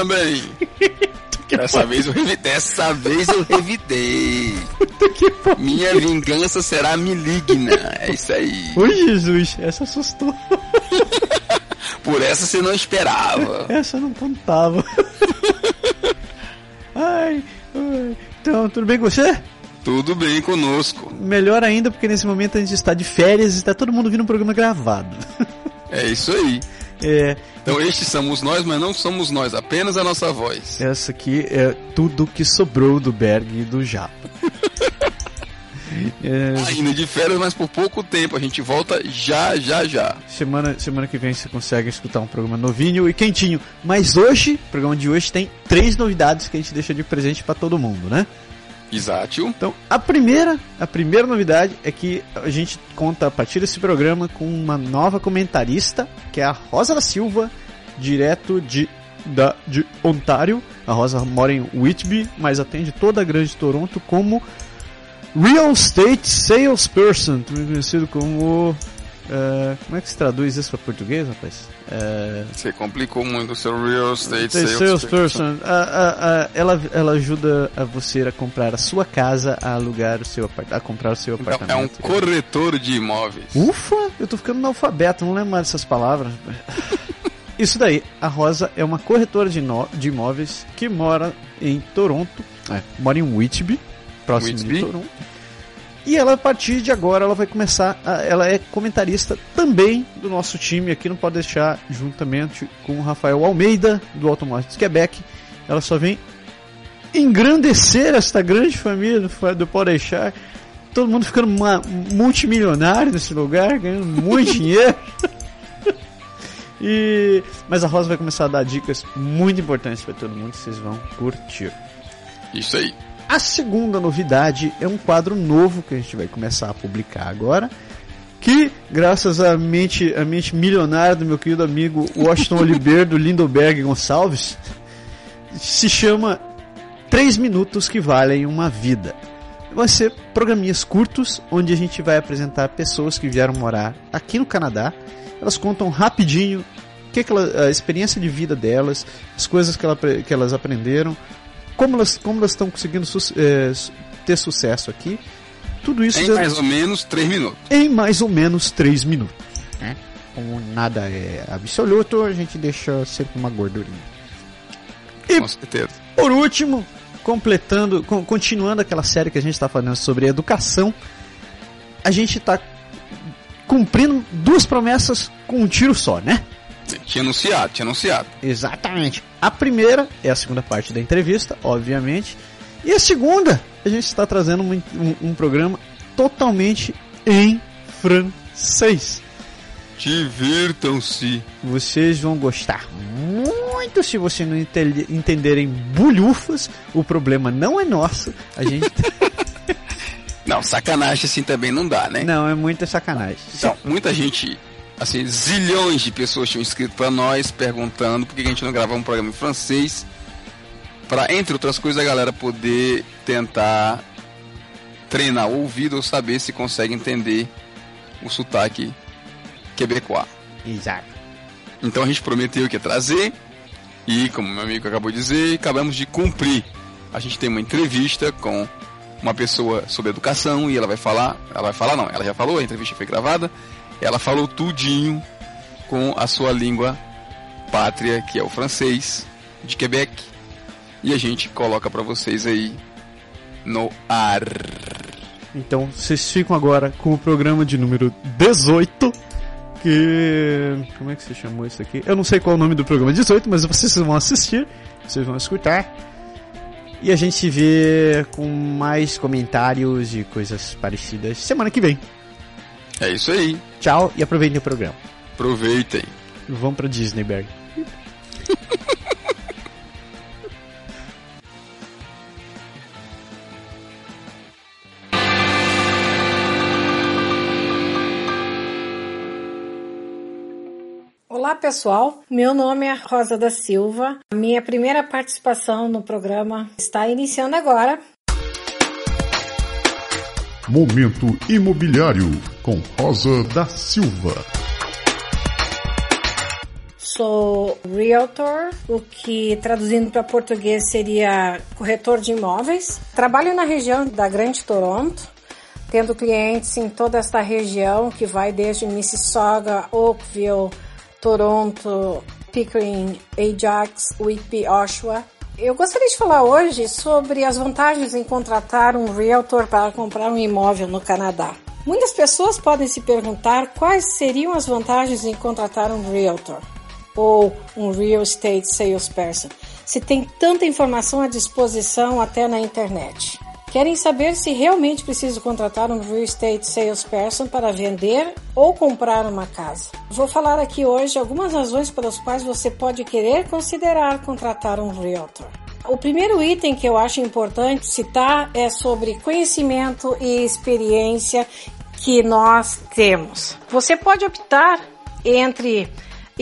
também. Dessa vez eu revidei. Dessa vez eu revidei. Minha vingança será maligna. É isso aí. Oi, Jesus, essa assustou. Por essa você não esperava. Essa eu não contava. Ai, ai. Então, tudo bem com você? Tudo bem conosco. Melhor ainda porque nesse momento a gente está de férias e está todo mundo vindo um programa gravado. É isso aí. É, Então estes somos nós, mas não somos nós, apenas a nossa voz. essa aqui é tudo que sobrou do Berg e do Japa. É, Ainda de férias, mas por pouco tempo. A gente volta já, já, já. semana, semana que vem você consegue escutar um programa novinho e quentinho. Mas hoje, o programa de hoje tem três novidades que a gente deixa de presente para todo mundo, né? Exato. Então, a primeira, a primeira novidade é que a gente conta a partir desse programa com uma nova comentarista, que é a Rosa da Silva, direto de da de Ontário. A Rosa mora em Whitby, mas atende toda a grande Toronto como Real Estate Salesperson, também conhecido como eh, como é que se traduz isso para português, rapaz? Eh, Você complicou muito o seu real estate sales. salesperson, ela, ela ajuda a você a comprar a sua casa, a alugar o seu apartamento, a comprar o seu Então, é um apartamento. corretor de imóveis. Ufa, eu tô ficando analfabeto, não lembro mais dessas palavras. Isso daí, a Rosa é uma corretora de, no- de imóveis que mora em Toronto, é, mora em Whitby, próximo Whitby. de Toronto. E ela, a partir de agora, ela vai começar. A, ela é comentarista também do nosso time aqui, não pode deixar, juntamente com o Rafael Almeida, do Automotive Quebec. Ela só vem engrandecer esta grande família do, do Pode Deixar. Todo mundo ficando uma- multimilionário nesse lugar, ganhando muito dinheiro. E, mas a Rosa vai começar a dar dicas muito importantes para todo mundo que vocês vão curtir. Isso aí. A segunda novidade é um quadro novo que a gente vai começar a publicar agora. Que, graças à mente, à mente milionária do meu querido amigo Washington Oliveira, do Lindoberg Gonçalves, se chama 3 Minutos que Valem uma Vida. Vai ser programinhas curtos, onde a gente vai apresentar pessoas que vieram morar aqui no Canadá. Elas contam rapidinho que, que ela- a experiência de vida delas, as coisas que, ela, que elas aprenderam, como elas como elas estão conseguindo su- eh, su- ter sucesso aqui. Tudo isso Em dentro- mais ou menos três minutos. em mais ou menos 3 minutos. Né? Como nada é absoluto, a gente deixa sempre uma gordurinha. E Com certeza. por último, completando, con- continuando aquela série que a gente está falando sobre educação, a gente está cumprindo duas promessas com um tiro só, né? Tinha anunciado, tinha anunciado. Exatamente. A primeira é a segunda parte da entrevista, obviamente. E a segunda, a gente está trazendo um, um- um programa totalmente em francês. Divirtam-se. Vocês vão gostar muito se você não ente- entenderem bulhufas. O problema não é nosso. A gente Não, sacanagem assim também não dá, né? não é muita sacanagem. Então, muita gente, assim, zilhões de pessoas tinham escrito pra nós perguntando por que a gente não gravava um programa em francês. Pra, entre outras coisas, a galera poder tentar treinar o ouvido ou saber se consegue entender o sotaque quebecois. Exato. Então a gente prometeu que ia trazer e, como meu amigo acabou de dizer, acabamos de cumprir. A gente tem uma entrevista com uma pessoa sobre educação e ela vai falar, ela vai falar não, ela já falou, a entrevista foi gravada, ela falou tudinho com a sua língua pátria, que é o francês de Quebec, e a gente coloca pra vocês aí no ar. Então vocês ficam agora com o programa de número 18. Que. Como é que se chamou isso aqui? Eu não sei qual é o nome do programa 18, mas vocês vão assistir, vocês vão escutar. E a gente se vê com mais comentários e coisas parecidas semana que vem. É isso aí. Tchau e aproveitem o programa. Aproveitem. Vamos pra Disney, Berg. Olá pessoal, meu nome é Rosa da Silva. A minha primeira participação no programa está iniciando agora. Momento Imobiliário com Rosa da Silva. Sou realtor, o que traduzindo para português seria corretor de imóveis. Trabalho na região da Grande Toronto, tendo clientes em toda esta região que vai desde Mississauga, Oakville, Toronto, Pickering, Ajax, Whitby, Oshawa. Eu gostaria de falar hoje sobre as vantagens em contratar um realtor para comprar um imóvel no Canadá. Muitas pessoas podem se perguntar quais seriam as vantagens em contratar um realtor ou um real estate salesperson, se tem tanta informação à disposição até na internet. Querem saber se realmente preciso contratar um real estate salesperson para vender ou comprar uma casa. Vou falar aqui hoje algumas razões pelas quais você pode querer considerar contratar um realtor. O primeiro item que eu acho importante citar é sobre conhecimento e experiência que nós temos. Você pode optar entre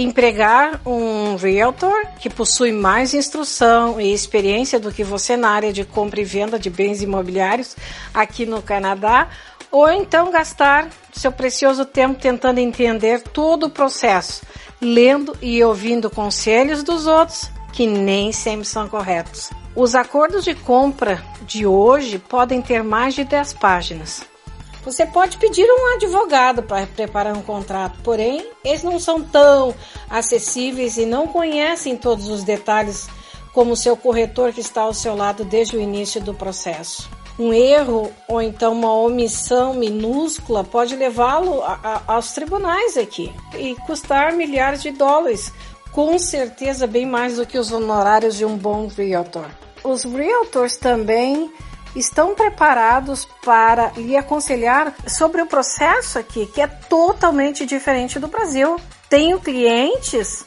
empregar um realtor que possui mais instrução e experiência do que você na área de compra e venda de bens imobiliários aqui no Canadá, ou então gastar seu precioso tempo tentando entender todo o processo, lendo e ouvindo conselhos dos outros que nem sempre são corretos. Os acordos de compra de hoje podem ter mais de 10 páginas. Você pode pedir um advogado para preparar um contrato, porém, eles não são tão acessíveis e não conhecem todos os detalhes como seu corretor que está ao seu lado desde o início do processo. Um erro ou então uma omissão minúscula pode levá-lo aos tribunais aqui e custar milhares de dólares, com certeza bem mais do que os honorários de um bom realtor. Os realtors também estão preparados para lhe aconselhar sobre o processo aqui, que é totalmente diferente do Brasil. Tenho clientes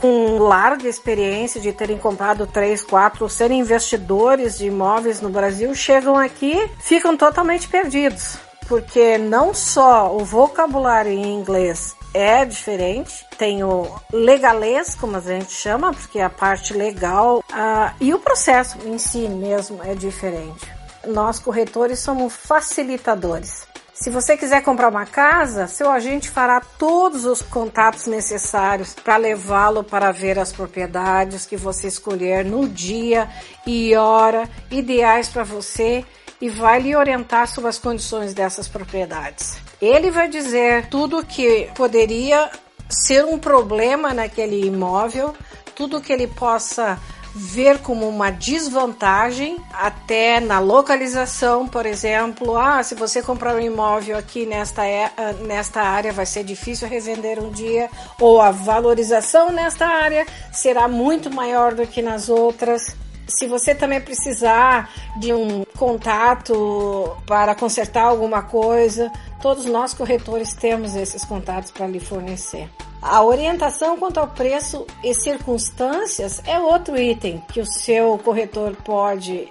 com larga experiência de terem comprado três, quatro, serem investidores de imóveis no Brasil, chegam aqui, ficam totalmente perdidos, porque não só o vocabulário em inglês é diferente, tem o legalês, como a gente chama, porque é a parte legal, uh, e o processo em si mesmo é diferente nós corretores somos facilitadores. Se você quiser comprar uma casa, seu agente fará todos os contatos necessários para levá-lo para ver as propriedades que você escolher no dia e hora ideais para você e vai lhe orientar sobre as condições dessas propriedades. Ele vai dizer tudo que poderia ser um problema naquele imóvel, tudo que ele possa ver como uma desvantagem, até na localização, por exemplo. Ah, se você comprar um imóvel aqui nesta, é, ah, nesta área, vai ser difícil revender um dia, ou a valorização nesta área será muito maior do que nas outras. Se você também precisar de um contato para consertar alguma coisa, todos nós corretores temos esses contatos para lhe fornecer. A orientação quanto ao preço e circunstâncias é outro item que o seu corretor pode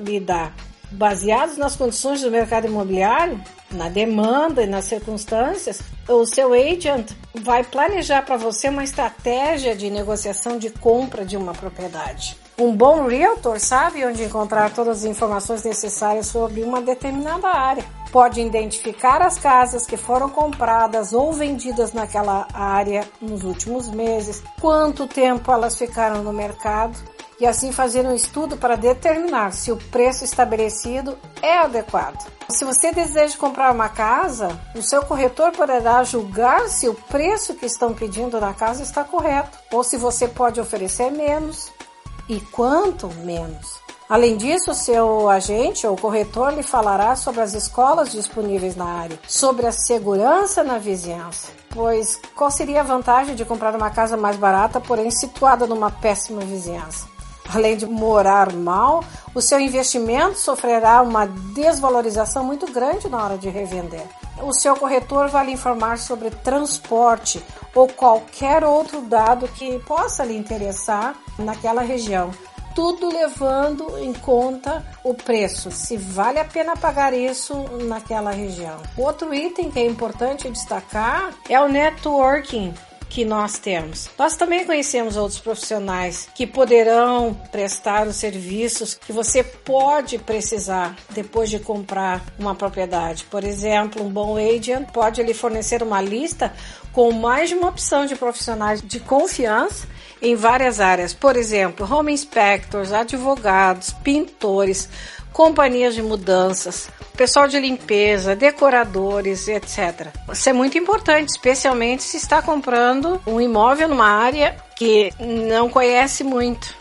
lhe dar. Baseados nas condições do mercado imobiliário, na demanda e nas circunstâncias, o seu agent vai planejar para você uma estratégia de negociação de compra de uma propriedade. Um bom realtor sabe onde encontrar todas as informações necessárias sobre uma determinada área. Pode identificar as casas que foram compradas ou vendidas naquela área nos últimos meses, quanto tempo elas ficaram no mercado e assim fazer um estudo para determinar se o preço estabelecido é adequado. Se você deseja comprar uma casa, o seu corretor poderá julgar se o preço que estão pedindo na casa está correto ou se você pode oferecer menos e quanto menos. Além disso, seu agente ou corretor lhe falará sobre as escolas disponíveis na área, sobre a segurança na vizinhança. Pois qual seria a vantagem de comprar uma casa mais barata, porém situada numa péssima vizinhança? Além de morar mal, o seu investimento sofrerá uma desvalorização muito grande na hora de revender. O seu corretor vai lhe informar sobre transporte ou qualquer outro dado que possa lhe interessar naquela região. Tudo levando em conta o preço, se vale a pena pagar isso naquela região. Outro item que é importante destacar é o networking que nós temos. Nós também conhecemos outros profissionais que poderão prestar os serviços que você pode precisar depois de comprar uma propriedade. Por exemplo, um bom agent pode lhe fornecer uma lista com mais de uma opção de profissionais de confiança em várias áreas, por exemplo, home inspectors, advogados, pintores, companhias de mudanças, pessoal de limpeza, decoradores, etc. Isso é muito importante, especialmente se está comprando um imóvel numa área que não conhece muito.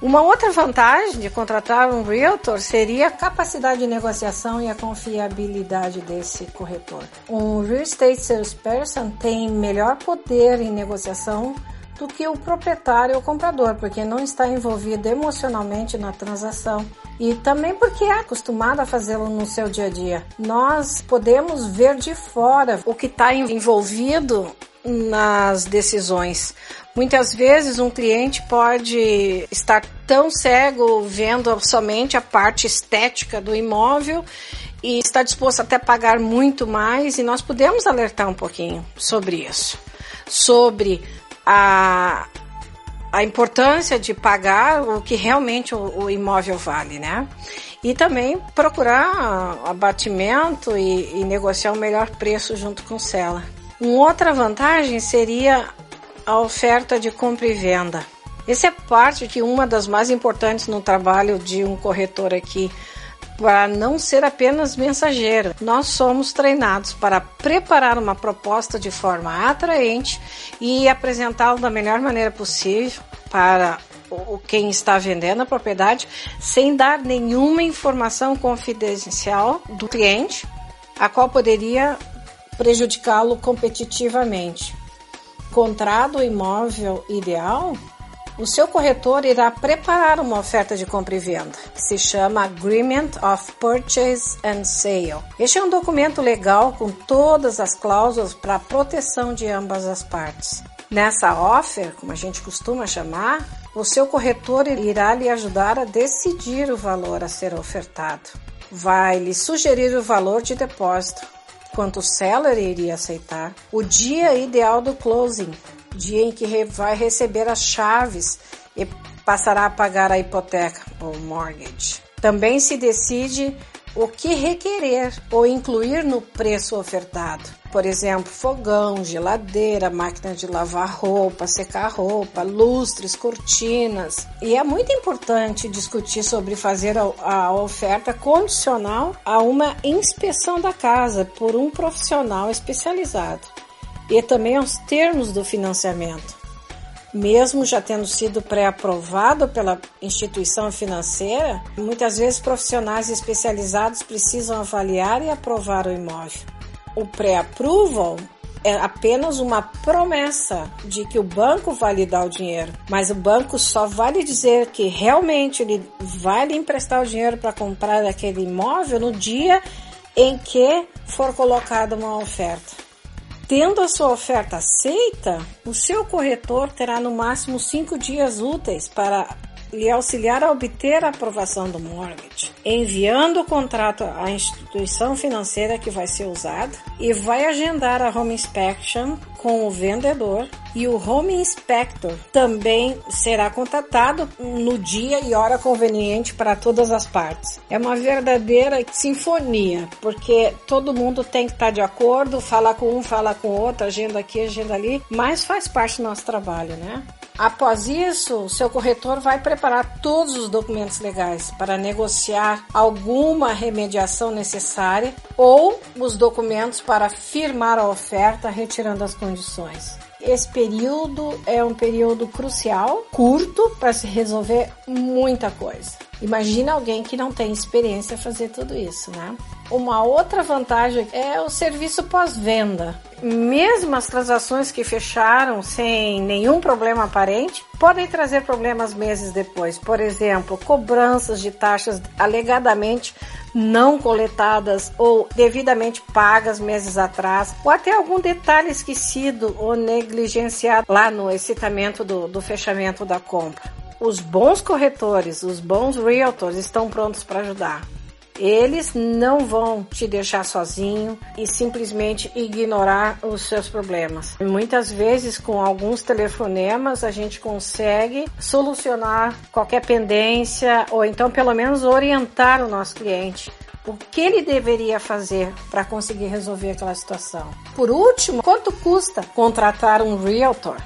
Uma outra vantagem de contratar um realtor seria a capacidade de negociação e a confiabilidade desse corretor. Um real estate salesperson tem melhor poder em negociação do que o proprietário ou comprador, porque não está envolvido emocionalmente na transação e também porque é acostumado a fazê-lo no seu dia a dia. Nós podemos ver de fora o que está envolvido nas decisões. Muitas vezes um cliente pode estar tão cego vendo somente a parte estética do imóvel e está disposto até a pagar muito mais e nós podemos alertar um pouquinho sobre isso, sobre a, a importância de pagar o que realmente o, o imóvel vale, né? E também procurar abatimento e, e negociar o melhor preço junto com o seller. Uma outra vantagem seria a oferta de compra e venda. Essa é parte que uma das mais importantes no trabalho de um corretor aqui para não ser apenas mensageiro. Nós somos treinados para preparar uma proposta de forma atraente e apresentá-la da melhor maneira possível para o quem está vendendo a propriedade, sem dar nenhuma informação confidencial do cliente, a qual poderia prejudicá-lo competitivamente. Contrato o imóvel ideal o seu corretor irá preparar uma oferta de compra e venda, que se chama Agreement of Purchase and Sale. Este é um documento legal com todas as cláusulas para a proteção de ambas as partes. Nessa offer, como a gente costuma chamar, o seu corretor irá lhe ajudar a decidir o valor a ser ofertado. Vai lhe sugerir o valor de depósito, quanto o seller iria aceitar, o dia ideal do closing, dia em que vai receber as chaves e passará a pagar a hipoteca ou mortgage. Também se decide o que requerer ou incluir no preço ofertado. Por exemplo, fogão, geladeira, máquina de lavar roupa, secar roupa, lustres, cortinas. E é muito importante discutir sobre fazer a, oferta condicional a uma inspeção da casa por um profissional especializado e também aos termos do financiamento. Mesmo já tendo sido pré-aprovado pela instituição financeira, muitas vezes profissionais especializados precisam avaliar e aprovar o imóvel. O pré-approval é apenas uma promessa de que o banco vai lhe dar o dinheiro, mas o banco só vai lhe dizer que realmente ele vai lhe emprestar o dinheiro para comprar aquele imóvel no dia em que for colocada uma oferta. Tendo a sua oferta aceita, o seu corretor terá no máximo cinco dias úteis para lhe auxiliar a obter a aprovação do mortgage, enviando o contrato à instituição financeira que vai ser usada e vai agendar a home inspection com o vendedor e o home inspector também será contatado no dia e hora conveniente para todas as partes. É uma verdadeira sinfonia, porque todo mundo tem que estar de acordo, falar com um, falar com outro, agenda aqui, agenda ali, mas faz parte do nosso trabalho, né? Após isso, seu corretor vai preparar todos os documentos legais para negociar alguma remediação necessária ou os documentos para firmar a oferta retirando as condições. Esse período é um período crucial, curto, para se resolver muita coisa. Imagina alguém que não tem experiência fazer tudo isso, né? Uma outra vantagem é o serviço pós-venda. Mesmo as transações que fecharam sem nenhum problema aparente podem trazer problemas meses depois. Por exemplo, cobranças de taxas alegadamente não coletadas ou devidamente pagas meses atrás, ou até algum detalhe esquecido ou negligenciado lá no excitamento do, do fechamento da compra. Os bons corretores, os bons realtors estão prontos para ajudar. Eles não vão te deixar sozinho e simplesmente ignorar os seus problemas. Muitas vezes, com alguns telefonemas, a gente consegue solucionar qualquer pendência ou então, pelo menos, orientar o nosso cliente o que ele deveria fazer para conseguir resolver aquela situação. Por último, quanto custa contratar um realtor?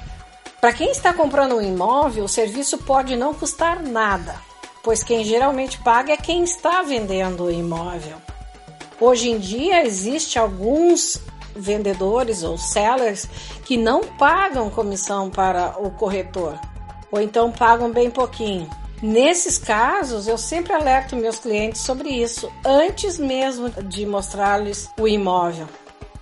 Para quem está comprando um imóvel, o serviço pode não custar nada pois quem geralmente paga é quem está vendendo o imóvel. Hoje em dia existe alguns vendedores ou sellers que não pagam comissão para o corretor, ou então pagam bem pouquinho. Nesses casos, eu sempre alerto meus clientes sobre isso antes mesmo de mostrar-lhes o imóvel.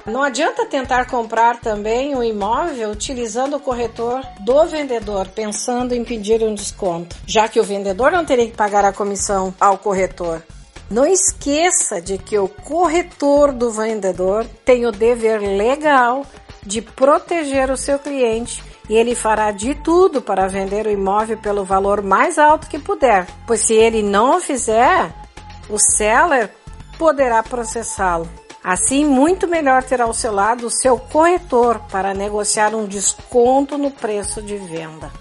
Não adianta tentar comprar também um imóvel utilizando o corretor do vendedor, pensando em pedir um desconto, já que o vendedor não teria que pagar a comissão ao corretor. Não esqueça de que o corretor do vendedor tem o dever legal de proteger o seu cliente e ele fará de tudo para vender o imóvel pelo valor mais alto que puder, pois se ele não fizer, o seller poderá processá-lo. Assim, muito melhor ter ao seu lado o seu corretor para negociar um desconto no preço de venda.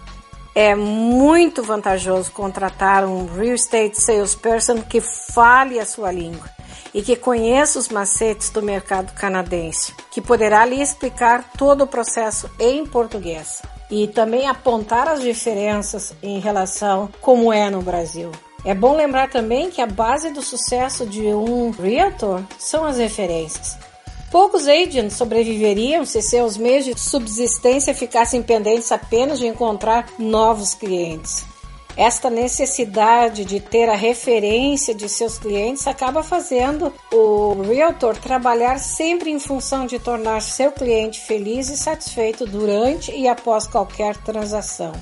É muito vantajoso contratar um real estate salesperson que fale a sua língua e que conheça os macetes do mercado canadense, que poderá lhe explicar todo o processo em português e também apontar as diferenças em relação como é no Brasil. É bom lembrar também que a base do sucesso de um realtor são as referências. Poucos agents sobreviveriam se seus meios de subsistência ficassem pendentes apenas de encontrar novos clientes. Esta necessidade de ter a referência de seus clientes acaba fazendo o realtor trabalhar sempre em função de tornar seu cliente feliz e satisfeito durante e após qualquer transação.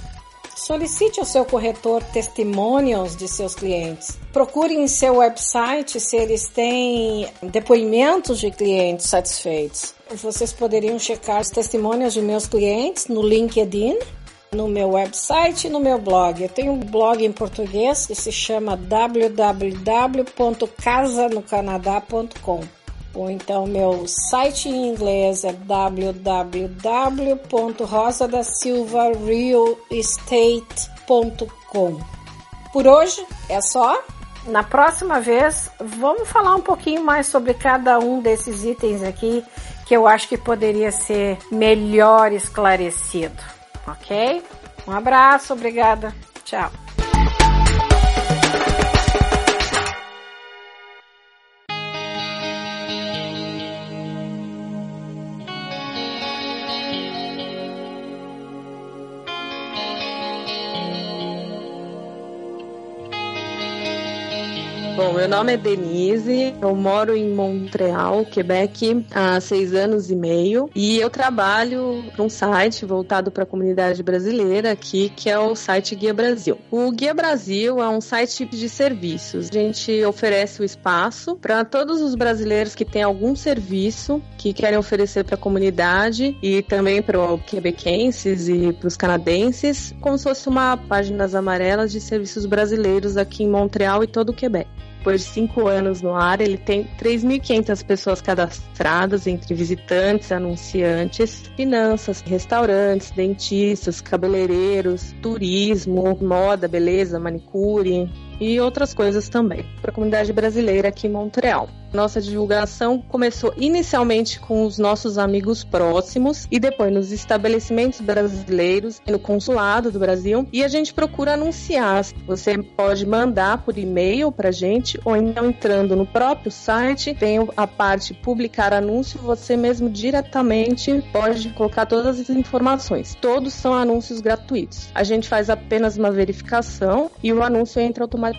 Solicite ao seu corretor testimonials de seus clientes. Procure em seu website se eles têm depoimentos de clientes satisfeitos. Vocês poderiam checar os testemunhos de meus clientes no LinkedIn, no meu website e no meu blog. Eu tenho um blog em português que se chama www.casanocanadā.com ou então meu site em inglês é www.rosadasilvarealestate.com. Por hoje é só. Na próxima vez, vamos falar um pouquinho mais sobre cada um desses itens aqui que eu acho que poderia ser melhor esclarecido, ok? Um abraço, obrigada, tchau. Bom, meu nome é Denise, eu moro em Montreal, Quebec, há seis anos e meio e eu trabalho um site voltado para a comunidade brasileira aqui, que é o site Guia Brasil. O Guia Brasil é um site de serviços. A gente oferece o espaço para todos os brasileiros que têm algum serviço que querem oferecer para a comunidade e também para os quebequenses e para os canadenses, como se fosse uma páginas amarelas de serviços brasileiros aqui em Montreal e todo o Quebec depois de cinco anos no ar, ele tem 3.500 pessoas cadastradas entre visitantes, anunciantes, finanças, restaurantes, dentistas, cabeleireiros, turismo, moda, beleza, manicure e outras coisas também, para a comunidade brasileira aqui em Montreal. Nossa divulgação começou inicialmente com os nossos amigos próximos e depois nos estabelecimentos brasileiros no consulado do Brasil. E a gente procura anunciar. Você pode mandar por e-mail pra gente ou então entrando no próprio site, tem a parte publicar anúncio, você mesmo diretamente pode colocar todas as informações. Todos são anúncios gratuitos. A gente faz apenas uma verificação e o anúncio entra automaticamente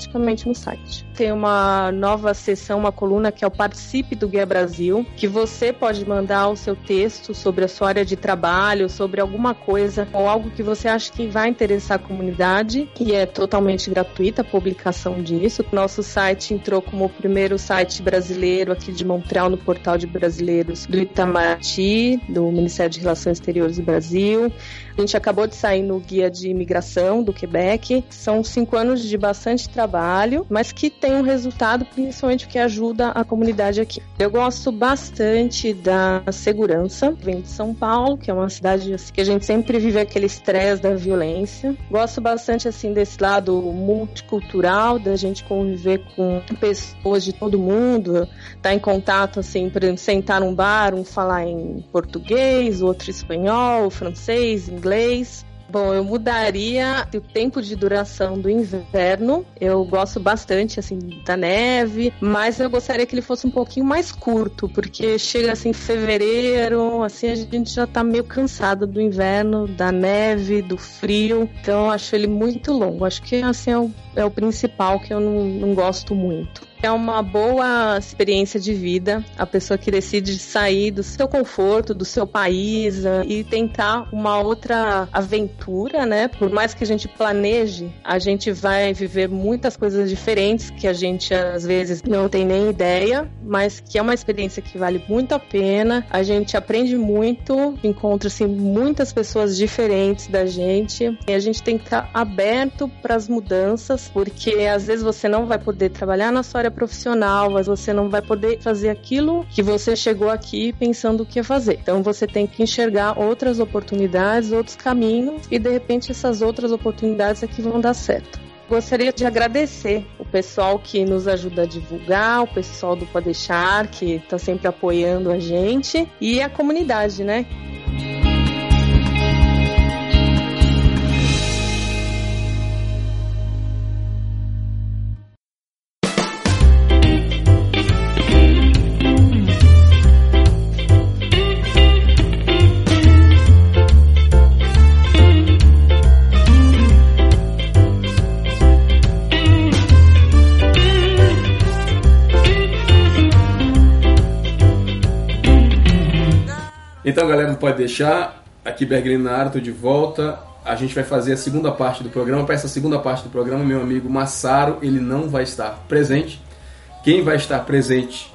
no site. Tem uma nova seção, uma coluna que é o Participe do Guia Brasil, que você pode mandar o seu texto sobre a sua área de trabalho, sobre alguma coisa ou algo que você acha que vai interessar a comunidade e é totalmente gratuita a publicação disso. Nosso site entrou como o primeiro site brasileiro aqui de Montreal no portal de brasileiros do Itamaraty, do Ministério de Relações Exteriores do Brasil. A gente acabou de sair no guia de imigração do Quebec. São cinco anos de bastante trabalho, mas que tem um resultado principalmente que ajuda a comunidade aqui. Eu gosto bastante da segurança. Venho de São Paulo, que é uma cidade assim, que a gente sempre vive aquele estresse da violência. Gosto bastante assim desse lado multicultural, da gente conviver com pessoas de todo mundo, estar tá em contato assim, por exemplo, sentar num bar, um falar em português, outro espanhol, francês, inglês. Bom, eu mudaria o tempo de duração do inverno. Eu gosto bastante assim da neve, mas eu gostaria que ele fosse um pouquinho mais curto, porque chega assim fevereiro, assim a gente já tá meio cansado do inverno, da neve, do frio. Então eu acho ele muito longo. Acho que assim é o, é o principal que eu não, não gosto muito. É uma boa experiência de vida a pessoa que decide sair do seu conforto, do seu país eh, e tentar uma outra aventura, né? Por mais que a gente planeje, a gente vai viver muitas coisas diferentes que a gente às vezes não tem nem ideia, mas que é uma experiência que vale muito a pena. A gente aprende muito, encontra assim muitas pessoas diferentes da gente e a gente tem que estar aberto para as mudanças, porque às vezes você não vai poder trabalhar na sua área profissional, mas você não vai poder fazer aquilo que você chegou aqui pensando o que fazer. Então você tem que enxergar outras oportunidades, outros caminhos e de repente essas outras oportunidades é vão dar certo gostaria de agradecer o pessoal que nos ajuda a divulgar, o pessoal do Podeixar, que está sempre apoiando a gente, e a comunidade, né? Então, galera, não pode deixar. Aqui Berglino na área, de volta. A gente vai fazer a segunda parte do programa. Para essa segunda parte do programa, meu amigo Massaro, ele não vai estar presente. Quem vai estar presente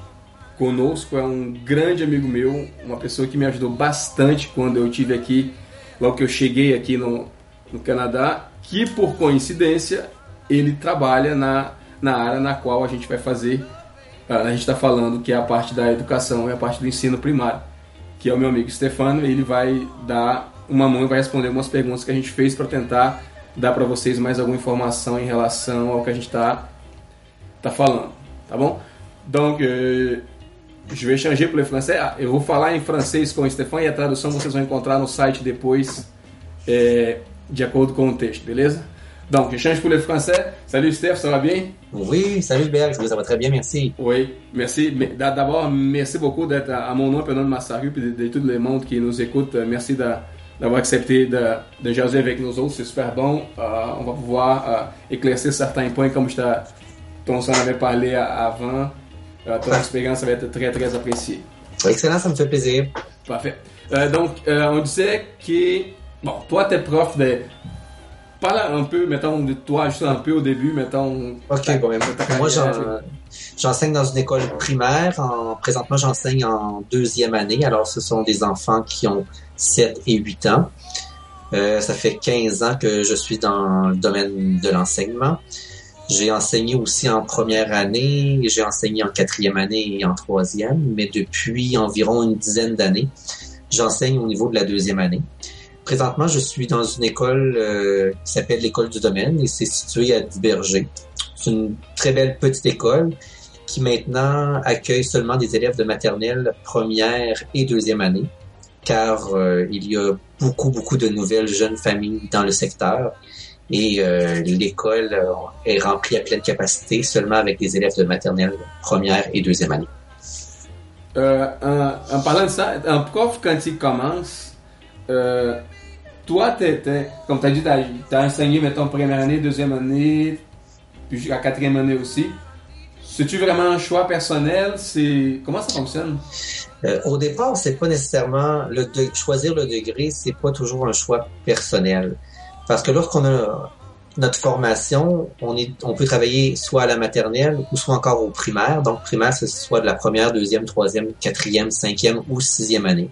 conosco é um grande amigo meu, uma pessoa que me ajudou bastante quando eu tive aqui, logo que eu cheguei aqui no, no Canadá, que por coincidência ele trabalha na, na área na qual a gente vai fazer, a gente está falando que é a parte da educação e a parte do ensino primário que é o meu amigo Stefano, e ele vai dar uma mão e vai responder algumas perguntas que a gente fez para tentar dar para vocês mais alguma informação em relação ao que a gente está tá falando, tá bom? Donc, euh, je vais changer pour le français. Ah, eu vou falar em francês com o Stefano e a tradução vocês vão encontrar no site depois, é, de acordo com o texto, beleza? Donc, je change pour le français. Salut Steph, ça va bien? Oui, salut Berg, ça va très bien, merci. Oui, merci. D'abord, merci beaucoup d'être à mon nom et au nom de Massaru et de, de, tout le monde qui nous écoute. Merci d'avoir accepté de, de jaser avec nous autres, c'est super bon. Uh, on va pouvoir uh, éclaircir certains points comme je t'en avais parlé avant. Uh, ton expérience va être très, très appréciée. Excellent, ça me fait plaisir. Parfait. donc, on disait que, bon, toi, t'es prof de Parle un peu, mettons, de toi, juste un peu au début, mettons. Ok, bon, moi, j'enseigne dans une école primaire. En, présentement, j'enseigne en deuxième année. Alors, ce sont des enfants qui ont 7 et 8 ans. Euh, ça fait 15 ans que je suis dans le domaine de l'enseignement. J'ai enseigné aussi en première année, j'ai enseigné en quatrième année et en troisième, mais depuis environ une dizaine d'années, j'enseigne au niveau de la deuxième année. Présentement, je suis dans une école euh, qui s'appelle l'école du domaine et c'est situé à Duberger. C'est une très belle petite école qui maintenant accueille seulement des élèves de maternelle, première et deuxième année, car euh, il y a beaucoup, beaucoup de nouvelles jeunes familles dans le secteur et euh, l'école est remplie à pleine capacité seulement avec des élèves de maternelle, première et deuxième année. En, parlant de ça, un prof, quand il commence, toi, t'es- comme tu as dit, tu as, enseigné, mettons, première année, deuxième année, puis jusqu'à quatrième année aussi. C'est-tu vraiment un choix personnel? C'est Comment ça fonctionne? Euh, au départ, c'est pas nécessairement le choisir le degré, c'est pas toujours un choix personnel. Parce que lorsqu'on a notre formation, on peut travailler soit à la maternelle ou soit encore au primaire. Donc primaire, c'est soit de la première, deuxième, troisième, quatrième, cinquième ou sixième année.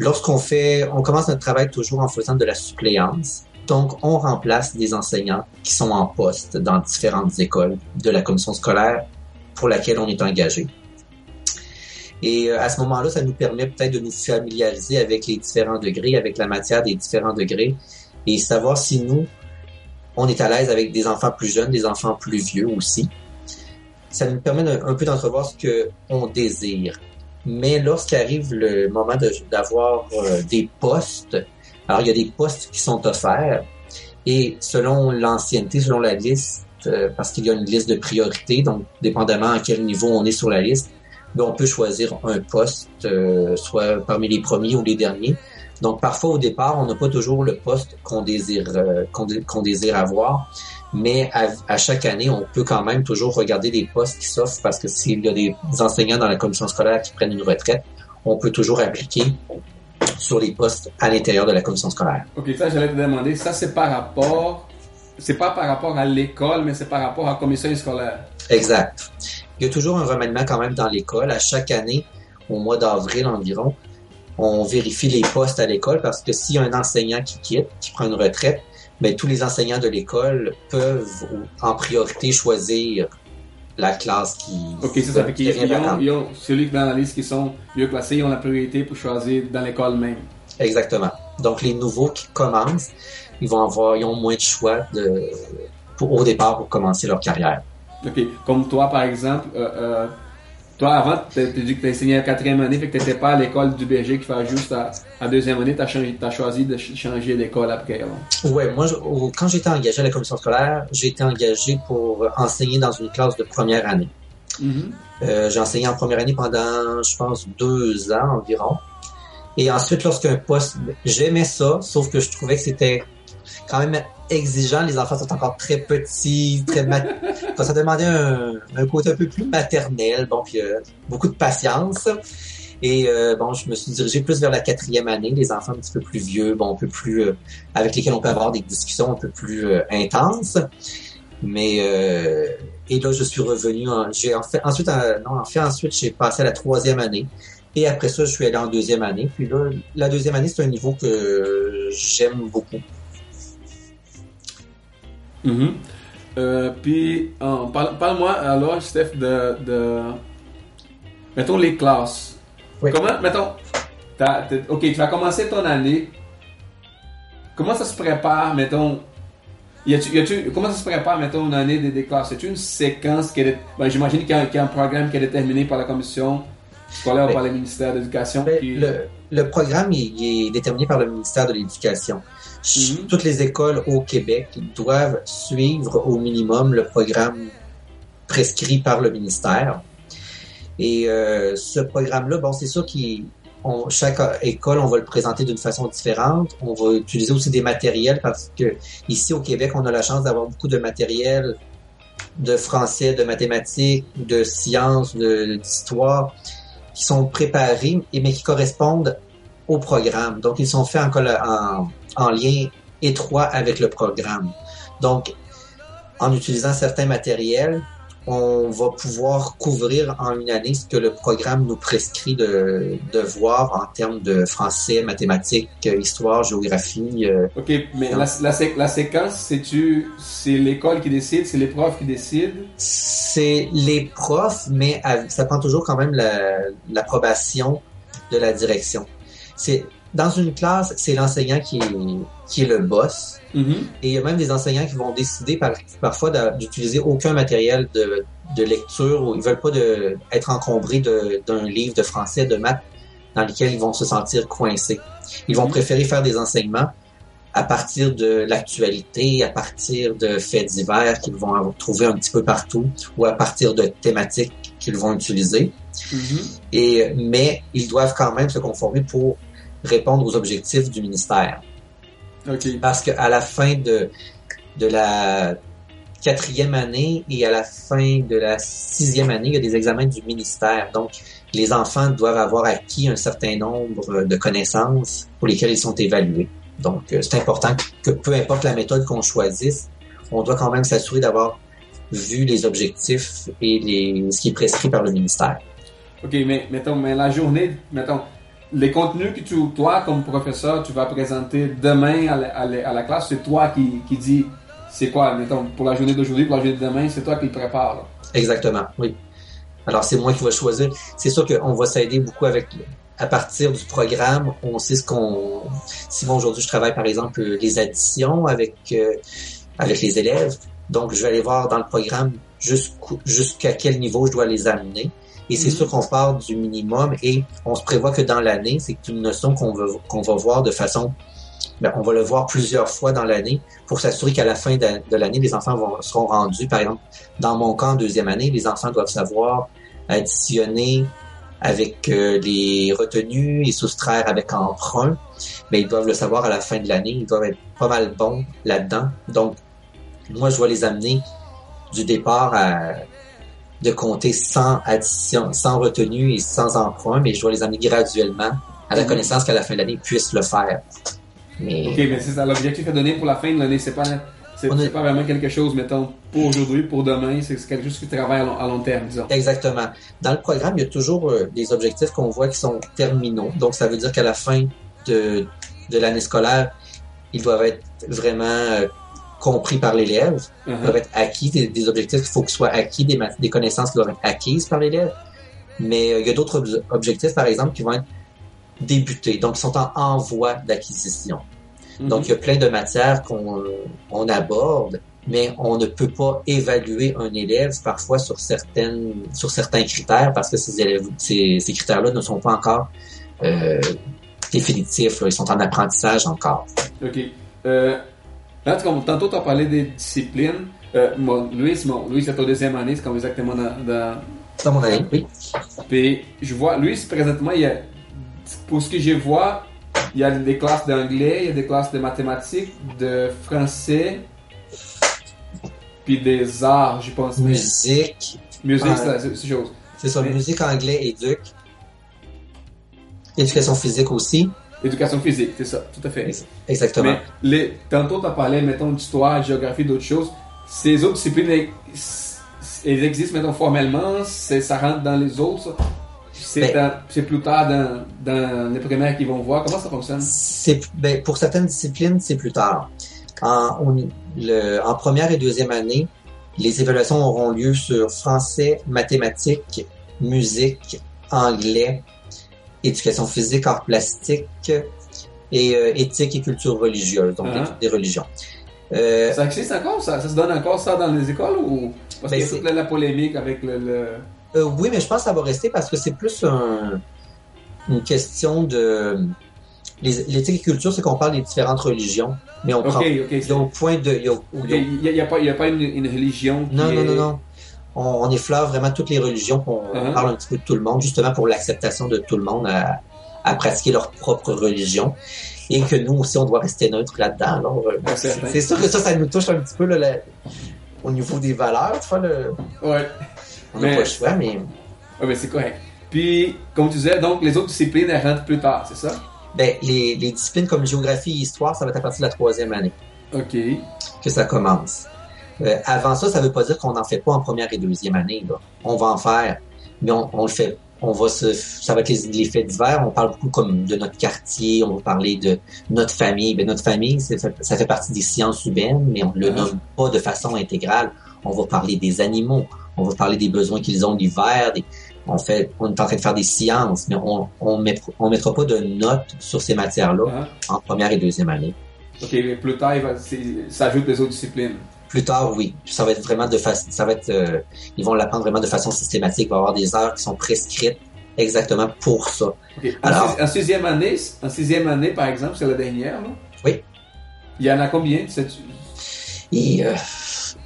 Lorsqu'on fait, on commence notre travail toujours en faisant de la suppléance. Donc, on remplace des enseignants qui sont en poste dans différentes écoles de la commission scolaire pour laquelle on est engagé. Et euh, à ce moment-là, ça nous permet peut-être de nous familiariser avec les différents degrés, avec la matière des différents degrés, et savoir si nous, on est à l'aise avec des enfants plus jeunes, des enfants plus vieux aussi. Ça nous permet d'un- un peu d'entrevoir ce que on désire. Mais lorsqu'arrive le moment d'avoir euh, des postes, alors il y a des postes qui sont offerts, et selon l'ancienneté, selon la liste, euh, parce qu'il y a une liste de priorités, donc dépendamment à quel niveau on est sur la liste, ben, on peut choisir un poste, euh, soit parmi les premiers ou les derniers. Donc parfois au départ, on n'a pas toujours le poste qu'on désire euh, qu'on désire avoir, mais à, à chaque année, on peut quand même toujours regarder les postes qui s'offrent parce que s'il y a des enseignants dans la commission scolaire qui prennent une retraite, on peut toujours appliquer sur les postes à l'intérieur de la commission scolaire. Ok, ça, j'allais te demander, ça, c'est par rapport. C'est pas par rapport à l'école, mais c'est par rapport à la commission scolaire. Exact. Il y a toujours un remaniement quand même dans l'école. À chaque année, au mois d'avril environ, on vérifie les postes à l'école parce que s'il y a un enseignant qui quitte, qui prend une retraite, ben, tous les enseignants de l'école peuvent en priorité choisir la classe qui, Ok, c'est ça. Fait ils ont, ils ont, celui dans la liste qui sont mieux classés, ils ont la priorité pour choisir dans l'école même. Exactement. Donc les nouveaux qui commencent, ils vont avoir, ils ont moins de choix de, pour, au départ pour commencer leur carrière. Ok, comme toi par exemple, euh, euh, toi avant, tu as dit que tu enseigné à quatrième année, fait que tu n'étais pas à l'école du BG qui fait juste à, à deuxième année, tu as, as, choisi de ch- changer d'école après. alors. Ouais, moi, je- quand j'étais engagé à la commission scolaire, j'ai été engagé pour enseigner dans une classe de première année. Mhm. Euh, j'ai enseigné en première année pendant, je pense, deux ans environ. Et ensuite, lorsqu'un poste, j'aimais ça, sauf que je trouvais que c'était quand même exigeant. Les enfants sont encore très petits, très mat... Enfin, ça demandait un, un côté un peu plus maternel, bon, puis euh, beaucoup de patience. Et euh, bon, je me suis dirigé plus vers la quatrième année, les enfants un petit peu plus vieux, bon, un peu plus euh, avec lesquels on peut avoir des discussions un peu plus euh, intenses. Mais euh, et là, je suis revenu. En, j'ai en fait ensuite, euh, non, en fait ensuite, j'ai passé à la troisième année. Et après ça, je suis allé en deuxième année. Puis là, la deuxième année, c'est un niveau que j'aime beaucoup. Euh, puis, euh, parle- parle-moi alors, Steph, de, de. Mettons les classes. Oui. Comment, mettons. ok, tu vas commencer ton année. Comment ça se prépare, mettons? Y a-tu, y a-tu- comment ça se prépare, mettons, une année des, des classes? A une séquence qui est. Ben, j'imagine qu'il y, a, y a un programme qui est déterminé par la commission scolaire ou par le ministère de l'Éducation. Qui- le, le programme il, il est déterminé par le ministère de l'Éducation. Toutes les écoles au Québec doivent suivre au minimum le programme prescrit par le ministère. Et euh, ce programme-là, bon, c'est sûr qu'il on- chaque école, on va le présenter d'une façon différente. On va utiliser aussi des matériels parce que ici au Québec, on a la chance d'avoir beaucoup de matériel de français, de mathématiques, de sciences, d'histoire qui sont préparés et mais qui correspondent au programme. Donc, ils sont faits en, en, en lien étroit avec le programme. Donc, en utilisant certains matériels, on va pouvoir couvrir en une année ce que le programme nous prescrit de, de voir en termes de français, mathématiques, histoire, géographie. euh, Ok, mais la, la, sé- la séquence, c'est-tu. C'est l'école qui décide, c'est les profs qui décident? c'est les profs, mais ça prend toujours quand même la- l'approbation de la direction. C'est dans une classe, c'est l'enseignant qui est, qui est le boss. Mhm. Et il y a même des enseignants qui vont décider par- parfois d'utiliser aucun matériel de, de lecture ou ils veulent pas de, être encombrés d'un livre de français, de maths dans lequel ils vont se sentir coincés. Ils vont Mhm. préférer faire des enseignements à partir de l'actualité, à partir de faits divers qu'ils vont trouver un petit peu partout ou à partir de thématiques qu'ils vont utiliser. Mhm. Et, mais ils doivent quand même se conformer pour répondre aux objectifs du ministère. OK. Parce qu'à la fin de, de la quatrième année et à la fin de la sixième année, il y a des examens du ministère. Donc, les enfants doivent avoir acquis un certain nombre de connaissances pour lesquelles ils sont évalués. Donc, euh, c'est important que peu importe la méthode qu'on choisisse, on doit quand même s'assurer d'avoir vu les objectifs et les, ce qui est prescrit par le ministère. OK, mais mettons, mais la journée, mettons, les contenus que tu, toi, comme professeur, tu vas présenter demain à la, classe, c'est toi qui, qui dis c'est quoi, mettons, pour la journée d'aujourd'hui, pour la journée de demain, c'est toi qui le prépare. Exactement, oui. Alors, c'est moi qui vais choisir. C'est sûr qu'on va s'aider beaucoup avec, à partir du programme, on sait ce qu'on, si moi aujourd'hui je travaille par exemple les additions avec, euh, avec les élèves, donc je vais aller voir dans le programme jusqu'à quel niveau je dois les amener. Et c'est Mhm. sûr qu'on part du minimum et on se prévoit que dans l'année, c'est une notion qu'on va, qu'on va voir de façon, ben, on va le voir plusieurs fois dans l'année pour s'assurer qu'à la fin de, l'année, les enfants vont, seront rendus. Par exemple, dans mon cas, en deuxième année, les enfants doivent savoir additionner avec euh, les retenues et soustraire avec emprunt, mais ils doivent le savoir à la fin de l'année. Ils doivent être pas mal bons là-dedans. Donc, moi, je dois les amener du départ à de compter sans addition, sans retenue et sans emprunt, mais je dois les amener graduellement à la Mhm. connaissance qu'à la fin de l'année, ils puissent le faire. Mais OK, mais c'est ça, l'objectif est donné pour la fin de l'année, c'est pas, c'est pas vraiment quelque chose, mettons, pour aujourd'hui, pour demain, c'est c'est quelque chose qui travaille à long, à long terme, disons. Exactement. Dans le programme, il y a toujours euh, des objectifs qu'on voit qui sont terminaux. Donc, ça veut dire qu'à la fin de, de l'année scolaire, ils doivent être vraiment euh, compris par l'élève, Uh-huh. doivent être acquis, des, des objectifs qu'il faut qu'ils soient acquis, des, connaissances qui doivent être acquises par l'élève. Mais euh, il y a d'autres ob- objectifs, par exemple, qui vont être débutés, donc ils sont en, en voie d'acquisition. Mhm. Donc, il y a plein de matières qu'on on aborde, mais on ne peut pas évaluer un élève parfois sur certaines sur certains critères parce que ces élèves, ces, ces critères-là ne sont pas encore euh, définitifs. là. Ils sont en apprentissage encore. OK. Euh, là, tu- comme tantôt, tu as parlé des disciplines. Euh, bon, Louis, bon, Louis, c'est ton deuxième année, c'est comme exactement dans, dans, Dans mon année, oui. Puis je vois, lui, présentement, il y a, pour ce que je vois, il y a des classes d'anglais, il y a des classes de mathématiques, de français, puis des arts, je pense. Musique, Musique, Ouais. c'est c'est- c'est chose. c'est ça, Mais- musique, anglais, éduc. Éducation physique aussi. Éducation physique, c'est ça, tout à fait. Exactement. Mais les, tantôt, tu as parlé, mettons, d'histoire, géographie, d'autres choses. Ces autres disciplines, elles, existent, mettons, formellement, ça rentre dans les autres. C'est Ben- c'est plus tard dans, dans les primaires qu'ils vont voir. Comment ça fonctionne? Ben, pour certaines disciplines, c'est plus tard. En, on- le- en première et deuxième année, les évaluations auront lieu sur français, mathématiques, musique, anglais, éducation physique, arts plastiques et euh, éthique et culture religieuse, donc Ah. des, religions. Euh, Ça existe encore? Ça, ça se donne encore ça dans les écoles ou parce Ben, qu'il y a c'est- toute la, polémique avec le, le- Euh, oui, mais je pense que ça va rester parce que c'est plus un- une question de... L'éthique et culture, c'est qu'on parle des différentes religions, mais on Ok, prend... ok. Il y a au point de... il a- a- n'y a, pas, il y a pas une, une religion qui Non, non, non, non. On, on effleure vraiment toutes les religions, on Uh-huh. parle un petit peu de tout le monde, justement pour l'acceptation de tout le monde à, à pratiquer leur propre religion. Et que nous aussi, on doit rester neutre là-dedans. Alors, c'est sûr que ça, ça nous touche un petit peu là, la- au niveau des valeurs. Tu vois, le- Ouais. on n'a pas le choix, mais Ouais, mais c'est correct. Puis, comme tu disais, donc les autres disciplines, elles rentrent plus tard, c'est ça? ben, les, les disciplines comme géographie et histoire, ça va être à partir de la troisième année Ok. que ça commence. Euh, avant ça, ça veut pas dire qu'on n'en fait pas en première et deuxième année. Là. On va en faire, mais on, on le fait. On va se, ça va être les, les faits divers. On parle beaucoup comme de notre quartier. On va parler de notre famille. Ben, notre famille, c'est- ça fait partie des sciences humaines, mais on le Uh-huh. nomme pas de façon intégrale. On va parler des animaux. On va parler des besoins qu'ils ont l'hiver. Des, on fait, on est en train de faire des sciences, mais on on, met, on mettra pas de notes sur ces matières-là Hein? en première et deuxième année. Ok, mais plus tard, il va- c'est- ça ajoute les autres disciplines. Plus tard, oui, ça va être vraiment de façon, ça va être, euh, ils vont l'apprendre vraiment de façon systématique. Il va y avoir des heures qui sont prescrites exactement pour ça. Alors- en sixième année, en sixième année, par exemple, c'est la dernière, non? Oui. Il y en a combien? sais-tu? Et euh,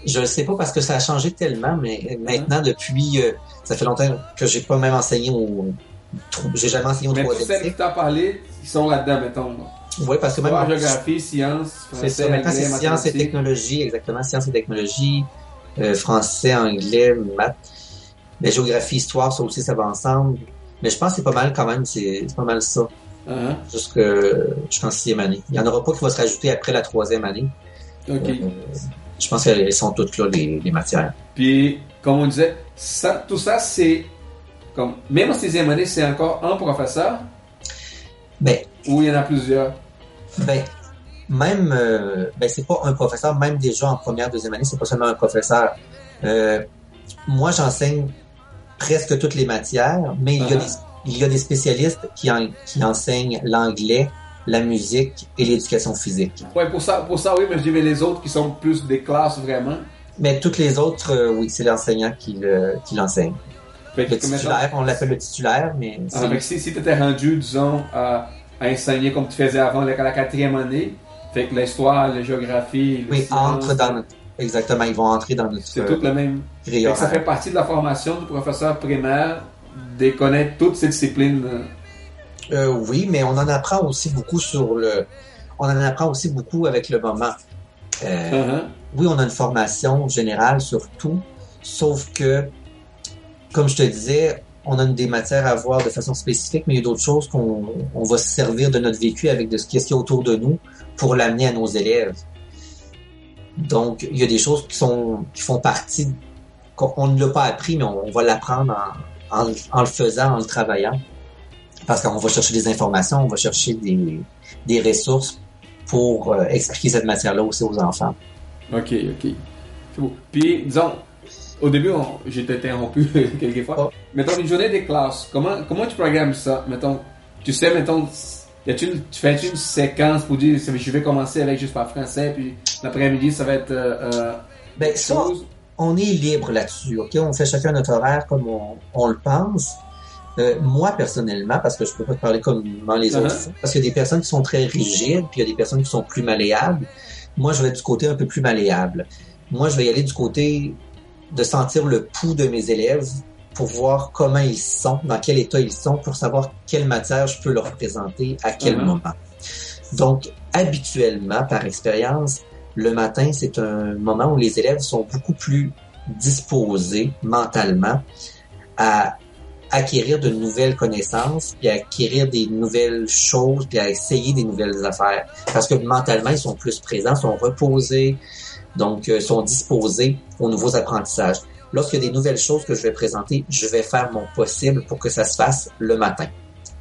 je ne sais pas parce que ça a changé tellement, mais maintenant depuis, euh, ça fait longtemps que j'ai pas même enseigné au, j'ai jamais enseigné au Mais troisième celles qui t'as parlé, ils sont là-dedans, mettons. Oui, parce que même Histoire, géographie, sciences, c'est ça. Maintenant, c'est sciences et mathématiques. technologie, exactement, sciences et technologie, euh, français, anglais, maths, mais géographie, histoire, ça aussi, ça va ensemble. Mais je pense que c'est pas mal quand même, c'est pas mal ça. Hein? jusque jusqu'en sixième année. Il n'y en aura pas qui va se rajouter après la troisième année. Ok. Euh, je pense qu'elles sont toutes là, les, les matières. Puis, comme on disait, ça, tout ça, c'est comme même en sixième année, c'est encore un professeur? Ben, ou il y en a plusieurs? Ben, même, euh, ben, c'est pas un professeur, même déjà en première, deuxième année, c'est pas seulement un professeur. Euh, moi, j'enseigne presque toutes les matières, mais il y a Uh-huh. des, il y a des spécialistes qui, en- qui enseignent l'anglais, la musique et l'éducation physique. Ouais, pour ça, pour ça, oui, mais je dis mais les autres qui sont plus des classes vraiment. Mais toutes les autres, euh, oui, c'est l'enseignant qui le- qui l'enseigne. Le titulaire, on l'appelle le titulaire, mais Ah, que si, si tu étais rendu, disons, à, à enseigner comme tu faisais avant la, la quatrième année, fait que l'histoire, la géographie, Oui, entre dans notre... Exactement, ils vont entrer dans notre C'est tout le même. grille Fait ça fait partie de la formation du professeur primaire de connaître toutes ces disciplines. euh, Euh, oui, mais on en apprend aussi beaucoup sur le... On en apprend aussi beaucoup avec le moment. Euh, uh-huh. oui, on a une formation générale sur tout, sauf que, comme je te disais, on a des matières à voir de façon spécifique, mais il y a d'autres choses qu'on on va se servir de notre vécu avec de ce qui est autour de nous pour l'amener à nos élèves. Donc, il y a des choses qui sont qui font partie, qu'on on ne l'a pas appris, mais on, on va l'apprendre en, en, en le faisant, en le travaillant. Parce qu'on va chercher des informations, on va chercher des, des ressources pour euh, expliquer cette matière-là aussi aux enfants. Ok, ok. C'est beau. Puis, disons, au début, j'ai été interrompu quelquefois. Oh. Mettons une journée des classes. Comment, comment tu programmes ça? Mettons, tu sais, mettons, y tu fais une séquence pour dire, je vais commencer avec juste par français, puis l'après-midi, ça va être euh, euh, Ben, ça, chose? on est libre là-dessus, ok? On fait chacun notre horaire comme on, on le pense. Euh, moi, personnellement, parce que je peux pas te parler comme les autres, Uh-huh. parce qu'il y a des personnes qui sont très rigides, puis il y a des personnes qui sont plus malléables. Moi, je vais du côté un peu plus malléable. Moi, je vais y aller du côté de sentir le pouls de mes élèves pour voir comment ils sont, dans quel état ils sont, pour savoir quelle matière je peux leur présenter à quel Uh-huh. moment. Donc, habituellement, par expérience, le matin, c'est un moment où les élèves sont beaucoup plus disposés mentalement à acquérir de nouvelles connaissances, puis à acquérir des nouvelles choses, puis à essayer des nouvelles affaires. Parce que mentalement, ils sont plus présents, sont reposés, donc euh, sont disposés aux nouveaux apprentissages. Lorsqu'il y a des nouvelles choses que je vais présenter, je vais faire mon possible pour que ça se fasse le matin.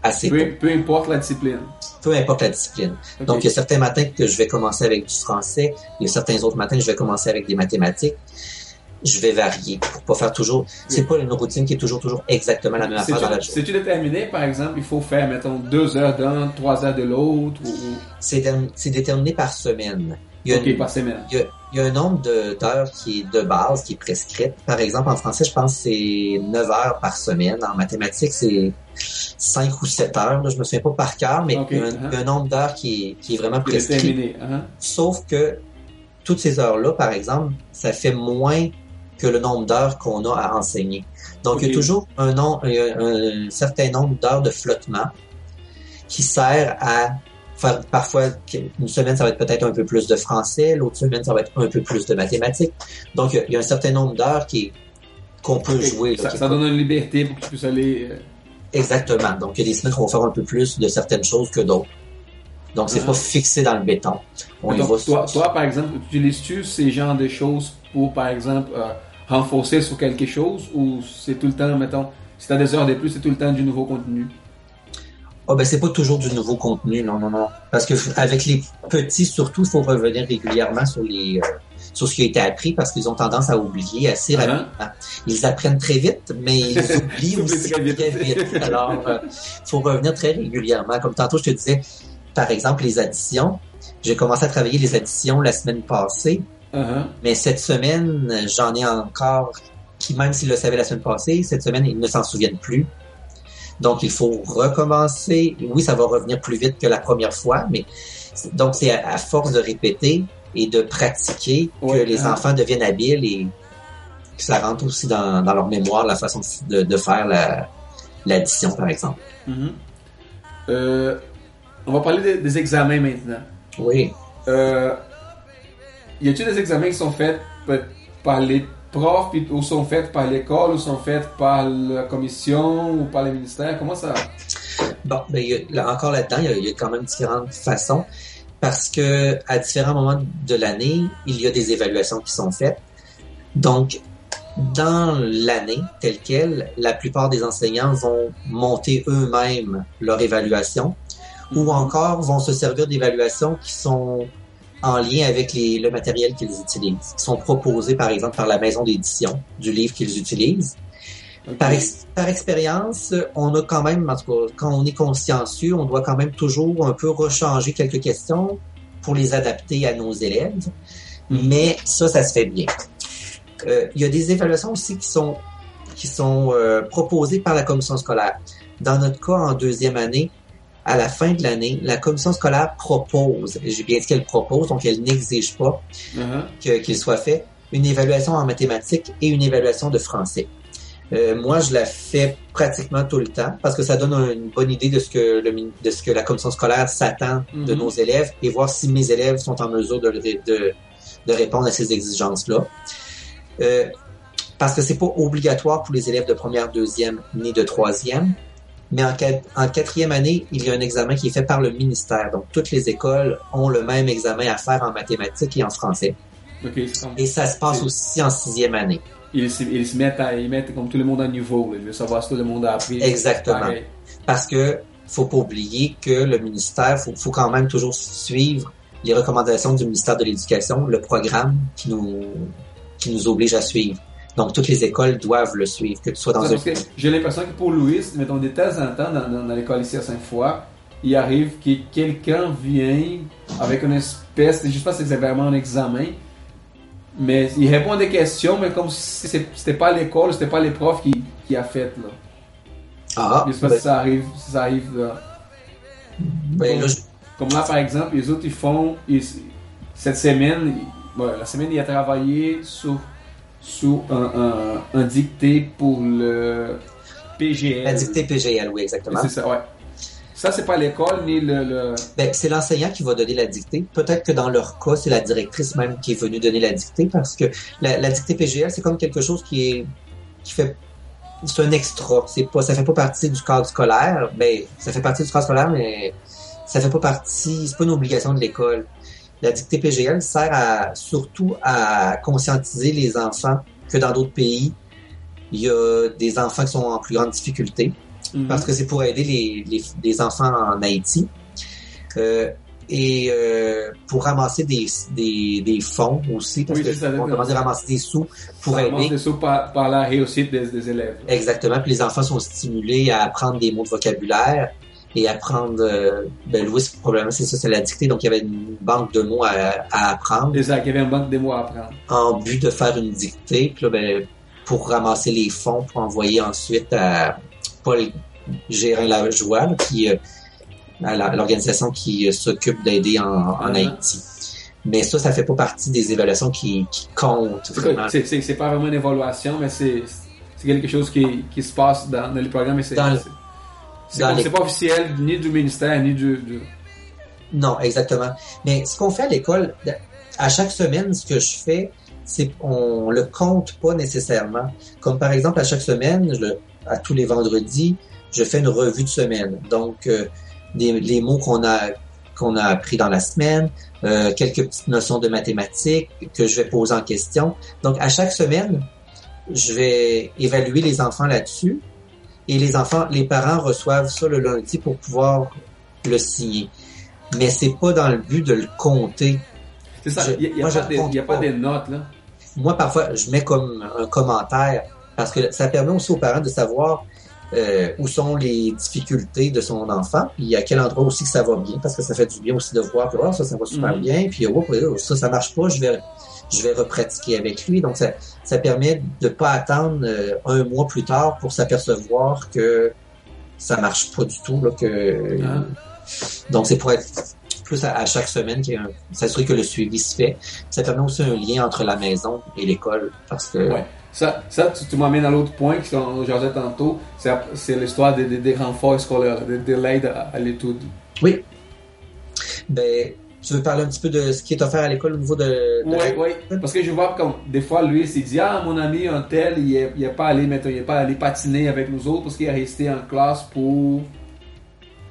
Assez tôt. Peu, peu importe la discipline. Peu importe la discipline. Donc, il y a certains matins que je vais commencer avec du français. Il y a certains autres matins que je vais commencer avec des mathématiques. Je vais varier pour pas faire toujours. C'est pas une routine qui est toujours, toujours exactement la même affaire dans la journée. c'est-tu déterminé, par exemple, il faut faire, mettons, deux heures d'un, trois heures de l'autre, ou, C'est dé- c'est déterminé par semaine. Il y a, une- par semaine. il y a- il y a un nombre d'heures qui est de base, qui est prescrite. Par exemple, en français, je pense que c'est 9 heures par semaine. En mathématiques, c'est 5 ou 7 heures. Là, je me souviens pas par cœur, mais Ok, il, y a un, il y a un nombre d'heures qui est, qui est vraiment prescrit. hein? Sauf que toutes ces heures-là, par exemple, ça fait moins que le nombre d'heures qu'on a à enseigner. Donc, il y a toujours un, nom- un- un certain nombre d'heures de flottement qui sert à parfois une semaine ça va être peut-être un peu plus de français, l'autre semaine ça va être un peu plus de mathématiques. Donc il y a- un certain nombre d'heures qui qu'on peut jouer. là, Ça, donne une liberté pour que tu puisses aller. euh, Exactement. Donc il y a des semaines qu'on va faire un peu plus de certaines choses que d'autres. Donc c'est Ah. pas fixé dans le béton. On va toi, par exemple, utilises-tu ces genres de choses pour, par exemple, euh, renforcer sur quelque chose ou c'est tout le temps, mettons, si tu as des heures de plus, c'est tout le temps du nouveau contenu? Ah ben c'est pas toujours du nouveau contenu, non, non, non. Parce que avec les petits, surtout, il faut revenir régulièrement sur les euh, sur ce qui a été appris parce qu'ils ont tendance à oublier assez rapidement. Ils apprennent très vite, mais ils oublient aussi très vite. Alors, il faut revenir très régulièrement. Comme tantôt, je te disais, par exemple, les additions. J'ai commencé à travailler les additions la semaine passée. Uh-huh. Mais cette semaine, j'en ai encore qui, même s'ils le savaient la semaine passée, cette semaine, ils ne s'en souviennent plus. Donc, il faut recommencer. Oui, ça va revenir plus vite que la première fois, mais donc c'est à, force de répéter et de pratiquer que les hein. enfants deviennent habiles et que ça rentre aussi dans, leur mémoire la façon de, faire l'addition, par exemple. Mm-hmm. Euh, on va parler des, examens maintenant. Oui. Euh, y a-t-il des examens qui sont faits par les profs, ou sont faits par l'école, ou sont faits par la commission, ou par le ministère? Comment ça... Bon, ben, encore là-dedans, il y, a, quand même différentes façons parce que à différents moments de l'année, il y a des évaluations qui sont faites. Donc, dans l'année telle quelle, la plupart des enseignants vont monter eux-mêmes leur évaluation ou encore vont se servir d'évaluations qui sont en lien avec les, le matériel qu'ils utilisent, qui sont proposés par exemple par la maison d'édition du livre qu'ils utilisent. Par, par, expérience, on a quand même, en tout cas, quand on est consciencieux, on doit quand même toujours un peu rechanger quelques questions pour les adapter à nos élèves. Mm-hmm. Mais ça, ça se fait bien. Euh, il y a des évaluations aussi qui sont qui sont euh, proposées par la commission scolaire. Dans notre cas, en deuxième année, à la fin de l'année, la commission scolaire propose, j'ai bien dit qu'elle propose, donc elle n'exige pas uh-huh. qu'il soit fait, une évaluation en mathématiques et une évaluation de français. Euh, moi, je la fais pratiquement tout le temps parce que ça donne une bonne idée de ce que, le, de ce que la commission scolaire s'attend de mm-hmm. nos élèves et voir si mes élèves sont en mesure de, de, de répondre à ces exigences-là. Euh, parce que c'est pas obligatoire pour les élèves de première, deuxième ni de troisième. Mais en, en, quatrième année, il y a un examen qui est fait par le ministère. Donc, toutes les écoles ont le même examen à faire en mathématiques et en français. et ça se passe aussi en sixième année. Ils, ils, se mettent à, ils mettent comme tout le monde à niveau. Ils veulent savoir si tout le monde a appris. Exactement. Parce que faut pas oublier que le ministère, faut, faut quand même toujours suivre les recommandations du ministère de l'Éducation, le programme qui nous, qui nous oblige à suivre. Donc, toutes les écoles doivent le suivre, que tu sois dans un... J'ai l'impression que pour Louis, mettons, de temps en temps, dans, dans, l'école ici à Sainte-Foy, il arrive que quelqu'un vient avec une espèce, je sais pas si c'est vraiment un examen, mais il répond à des questions, mais comme si c'était pas l'école, c'était pas les profs qui, qui a fait, là. Ah, je sais pas ben si ça arrive, si ça arrive, là. Ben, comme, là, comme, là, par exemple, les autres, ils font, cette semaine, la semaine, il a travaillé sur sous un, un, dicté pour le PGL. Un dicté PGL, oui, exactement. C'est ça, ouais. Ça, c'est pas l'école ni le. Ben, c'est l'enseignant qui va donner la dictée. Peut-être que dans leur cas, c'est la directrice même qui est venue donner la dictée parce que la, la dictée PGL, c'est comme quelque chose qui est qui fait c'est un extra. C'est pas, ça fait pas partie du cadre scolaire. Ben, ça fait partie du cadre scolaire, mais ça fait pas partie. C'est pas une obligation de l'école la dictée PGL sert à, surtout à conscientiser les enfants que dans d'autres pays, il y a des enfants qui sont en plus grande difficulté mhm. parce que c'est pour aider les, les, enfants en Haïti. Euh, et euh, pour ramasser des, des, des, fonds aussi, parce demande de ramasser des sous pour aider. des sous par, par la réussite des, des, élèves. Exactement. Puis les enfants sont stimulés à apprendre des mots de vocabulaire et apprendre. Euh, ben, Louis, probablement, c'est ça, c'est la dictée. Donc, il y avait une banque de mots à, à apprendre. Exact, il y avait une banque de mots à apprendre. En but de faire une dictée. Puis là, ben, pour ramasser les fonds, pour envoyer ensuite à Paul Gérin joie qui euh, à l'organisation qui euh, s'occupe d'aider en, en Haïti. Mais ça, ça fait pas partie des évaluations qui, qui comptent. C'est pas vraiment une évaluation, mais c'est quelque chose qui, qui se passe dans, dans les programmes. Et dans, c'est pas officiel ni du ministère, ni du, Non, exactement. Mais ce qu'on fait à l'école, à chaque semaine, ce que je fais, c'est on le compte pas nécessairement. Comme par exemple, à chaque semaine, à tous les vendredis, je fais une revue de semaine. Donc, euh, les mots qu'on a qu'on a appris dans la semaine, euh, quelques petites notions de mathématiques que je vais poser en question. Donc, à chaque semaine, je vais évaluer les enfants là-dessus et les enfants, les parents reçoivent ça le lundi pour pouvoir le signer. Mais c'est pas dans le but de le compter. C'est ça, il n'y a, pas des- a pas notes, là. Moi, parfois, je mets comme un commentaire parce que ça permet aussi aux parents de savoir euh, où sont les difficultés de son enfant, puis à quel endroit aussi que ça va bien, parce que ça fait du bien aussi de voir que oh, ça, ça va super Mhm. bien, puis oh, oh, ça, ça marche pas, je vais je vais repratiquer avec lui. Donc, ça, ça permet de pas attendre euh, un mois plus tard pour s'apercevoir que ça marche pas du tout. Là, que... Ah. Donc, c'est pour être plus à, à chaque semaine, qu'il un- s'assurer que le suivi se fait. Ça permet aussi un lien entre la maison et l'école, parce que Ouais. Ça, ça tu, tu m'amènes à l'autre point que jasait tantôt, c'est, c'est l'histoire des, des, des renforts scolaires, de, de l'aide à, à l'étude. Oui. Ben, tu veux parler un petit peu de ce qui est offert à l'école au niveau de... de Oui, la- oui. Parce que je vois comme des fois, lui, il s'est dit Ah, mon ami, un tel, il est, il est pas allé, mettons, il est pas allé patiner avec nous autres parce qu'il est resté en classe pour.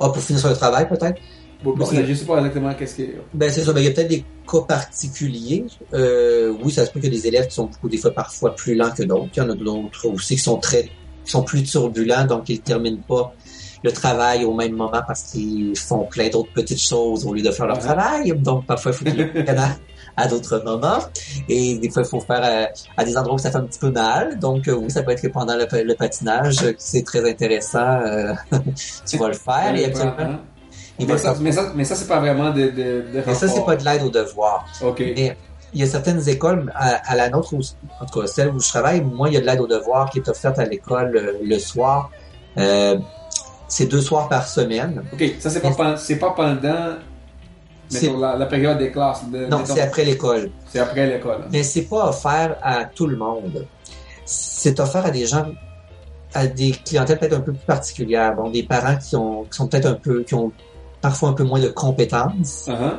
Ah, pour finir sur le travail, peut-être? pour- Bon, je sais pas exactement qu'est-ce qu'il Ben, c'est ça. Ben, il y a peut-être des cas particuliers. Euh, oui, ça se peut qu'il y a des élèves qui sont beaucoup, des fois, parfois plus lents que d'autres. Il y en a d'autres aussi qui sont très, qui sont plus turbulents, donc ils terminent pas le travail au même moment parce qu'ils font plein d'autres petites choses au lieu de faire leur travail. Donc, parfois, il faut qu'ils à, à d'autres moments. Et des fois, il faut faire à, à des endroits où ça fait un petit peu mal. Donc, euh, oui, ça peut être que pendant le, le patinage, euh, c'est très intéressant, euh, tu vas le faire. Et absolument, Mais ça, mais ça, mais ça, c'est pas vraiment de, de, de mais ça, c'est pas de l'aide au devoir. Ok. Mais il y a certaines écoles, à, à la nôtre, où- en tout cas celle où je travaille, moi, il y a de l'aide aux devoirs qui est offerte à l'école euh, le soir. Euh, c'est deux soirs par semaine. Ok, ça, c'est pas, c'est pas pendant mettons, la, la période des classes. de- Non, mettons, c'est après l'école. c'est après l'école. Mais c'est pas offert à tout le monde. C'est offert à des gens, à des clientèles peut-être un peu plus particulières. Bon, des parents qui ont, qui sont peut-être un peu, qui ont parfois un peu moins de compétences. Uh-huh.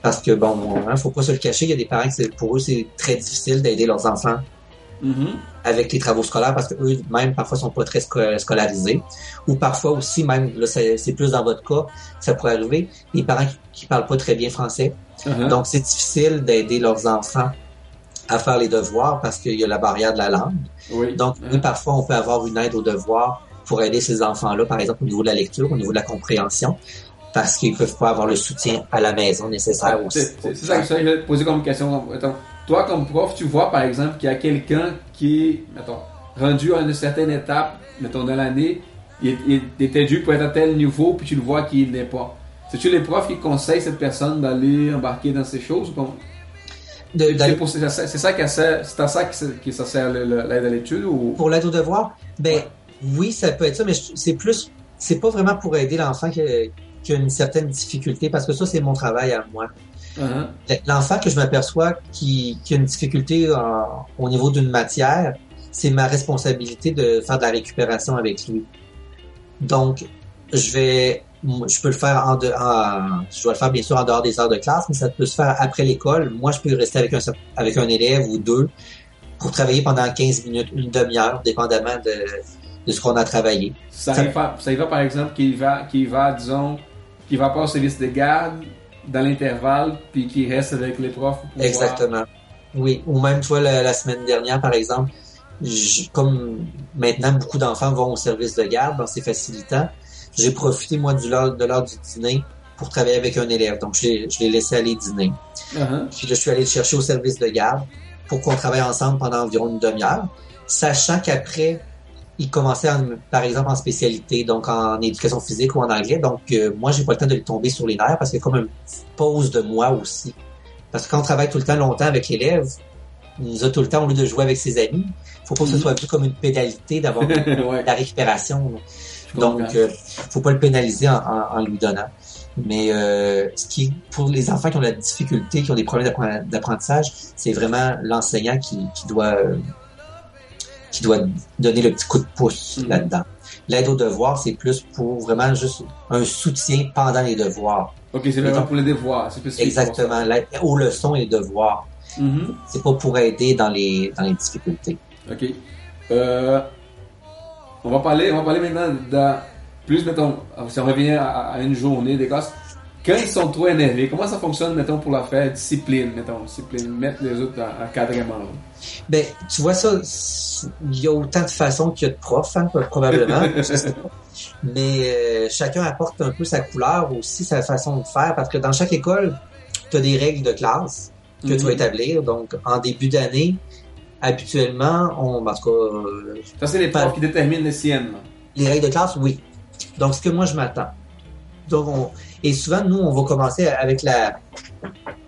Parce que bon, hein, faut pas se le cacher, il y a des parents qui, pour eux, c'est très difficile d'aider leurs enfants Mhm. avec les travaux scolaires parce que eux même parfois sont pas très sco- scolarisés ou parfois aussi même là c'est plus dans votre cas ça pourrait arriver les parents qui, qui parlent pas très bien français Uh-huh. donc c'est difficile d'aider leurs enfants à faire les devoirs parce qu'il y a la barrière de la langue oui. donc oui, parfois on peut avoir une aide aux devoirs pour aider ces enfants là par exemple au niveau de la lecture au niveau de la compréhension parce qu'ils peuvent pas avoir le soutien à la maison nécessaire aussi C'est ça que je voulais te poser comme question. Mettons, toi, comme prof, tu vois, par exemple, qu'il y a quelqu'un qui est, mettons, rendu à une certaine étape, mettons, de l'année, il, il était dû pour être à tel niveau, puis tu le vois qu'il n'est pas. C'est-tu les profs qui conseillent cette personne d'aller embarquer dans ces choses? De- C'est ça, c'est ça qui sert, c'est à ça que, ça- sert l'aide à l'étude ou? Pour l'aide aux devoirs, ben oui, ça peut être ça, mais c'est plus, c'est pas vraiment pour aider l'enfant qui a une certaine difficulté, parce que ça, c'est mon travail à moi. Uh-huh. L'enfant que je m'aperçois qui, a une difficulté au niveau d'une matière, c'est ma responsabilité de faire de la récupération avec lui. Donc, je vais, je peux le faire en, de, je dois le faire bien sûr en dehors des heures de classe, mais ça peut se faire après l'école. Moi, je peux rester avec un, avec un élève ou deux pour travailler pendant 15 minutes, une demi-heure, dépendamment de, ce qu'on a travaillé. Ça, ça y va, par exemple, qu'il va, qu'il va, disons, qu'il va pas au service de garde dans l'intervalle, puis qu'il reste avec les profs. pour Exactement. Oui, ou même, tu vois, la, la semaine dernière, par exemple, j- comme maintenant, beaucoup d'enfants vont au service de garde, donc c'est facilitant. J'ai profité, moi, du de l'heure du dîner pour travailler avec un élève. Donc, je l'ai je l'ai laissé aller dîner. Uh-huh. Puis là, je suis allé le chercher au service de garde pour qu'on travaille ensemble pendant environ une demi-heure, sachant qu'après, il commençait, en- par exemple, en spécialité, donc en éducation physique ou en anglais. Donc, euh, moi, j'ai pas le temps de lui tomber sur les nerfs parce qu'il y a comme une petite pause de moi aussi. Parce que quand on travaille tout le temps longtemps avec l'élève, il nous a tout le temps, au lieu de jouer avec ses amis, faut pas que ce Mhm. soit vu comme une pénalité d'avoir ouais. la récupération. Donc, euh, faut pas le pénaliser en, en- en lui donnant. Mais euh, ce qui, pour les enfants qui ont de la difficulté, qui ont des problèmes d'appren- d'apprentissage, c'est vraiment l'enseignant qui, qui doit euh, qui doit donner le petit coup de pouce Mhm. là-dedans. L'aide aux devoirs, c'est plus pour vraiment juste un soutien pendant les devoirs. Ok, c'est vraiment pour les devoirs. Exactement. L'aide aux leçons et les devoirs. Mhm. C'est pas pour aider dans les dans les difficultés. Ok. Euh, on va parler, on va parler maintenant de plus, mettons, si on revient à, à une journée des classes. Quand ils sont trop énervés, comment ça fonctionne, mettons, pour la faire discipline, mettons, discipline, mettre les autres en encadrement. Ben, tu vois ça, il y a autant de façons qu'il y a de profs, hein, probablement. Mais euh, chacun apporte un peu sa couleur aussi, sa façon de faire, parce que dans chaque école, tu as des règles de classe. que tu vas Mhm. établir. Donc, en début d'année, habituellement, on, en tout cas, euh, Ça, c'est les profs qui déterminent les siennes. les règles de classe, oui. Donc, ce que moi, je m'attends. Donc, on- et souvent, nous, on va commencer avec la...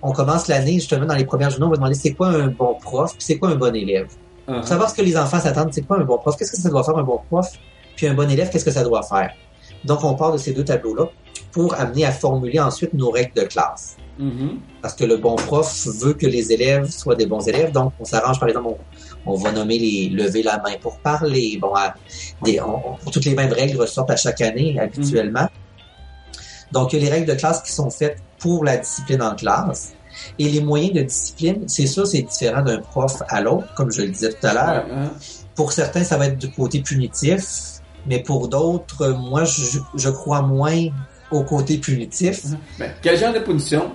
On commence l'année, justement, dans les premières journées, on va demander c'est quoi un bon prof, puis c'est quoi un bon élève. Uh-huh. Pour savoir ce que les enfants s'attendent, c'est quoi un bon prof, qu'est-ce que ça doit faire un bon prof, puis un bon élève, qu'est-ce que ça doit faire? Donc, on part de ces deux tableaux-là pour amener à formuler ensuite nos règles de classe. Mhm. Parce que le bon prof veut que les élèves soient des bons élèves. Donc, on s'arrange, par exemple, on, on va nommer les lever la main pour parler. Bon, à- des, on- on- toutes les mêmes règles ressortent à chaque année habituellement. Donc, il y a les règles de classe qui sont faites pour la discipline en classe. Et les moyens de discipline, c'est sûr, c'est différent d'un prof à l'autre, comme je le disais tout à l'heure. Pour certains, ça va être du côté punitif, mais pour d'autres, moi, je, je crois moins au côté punitif. Ben, quel genre de punition?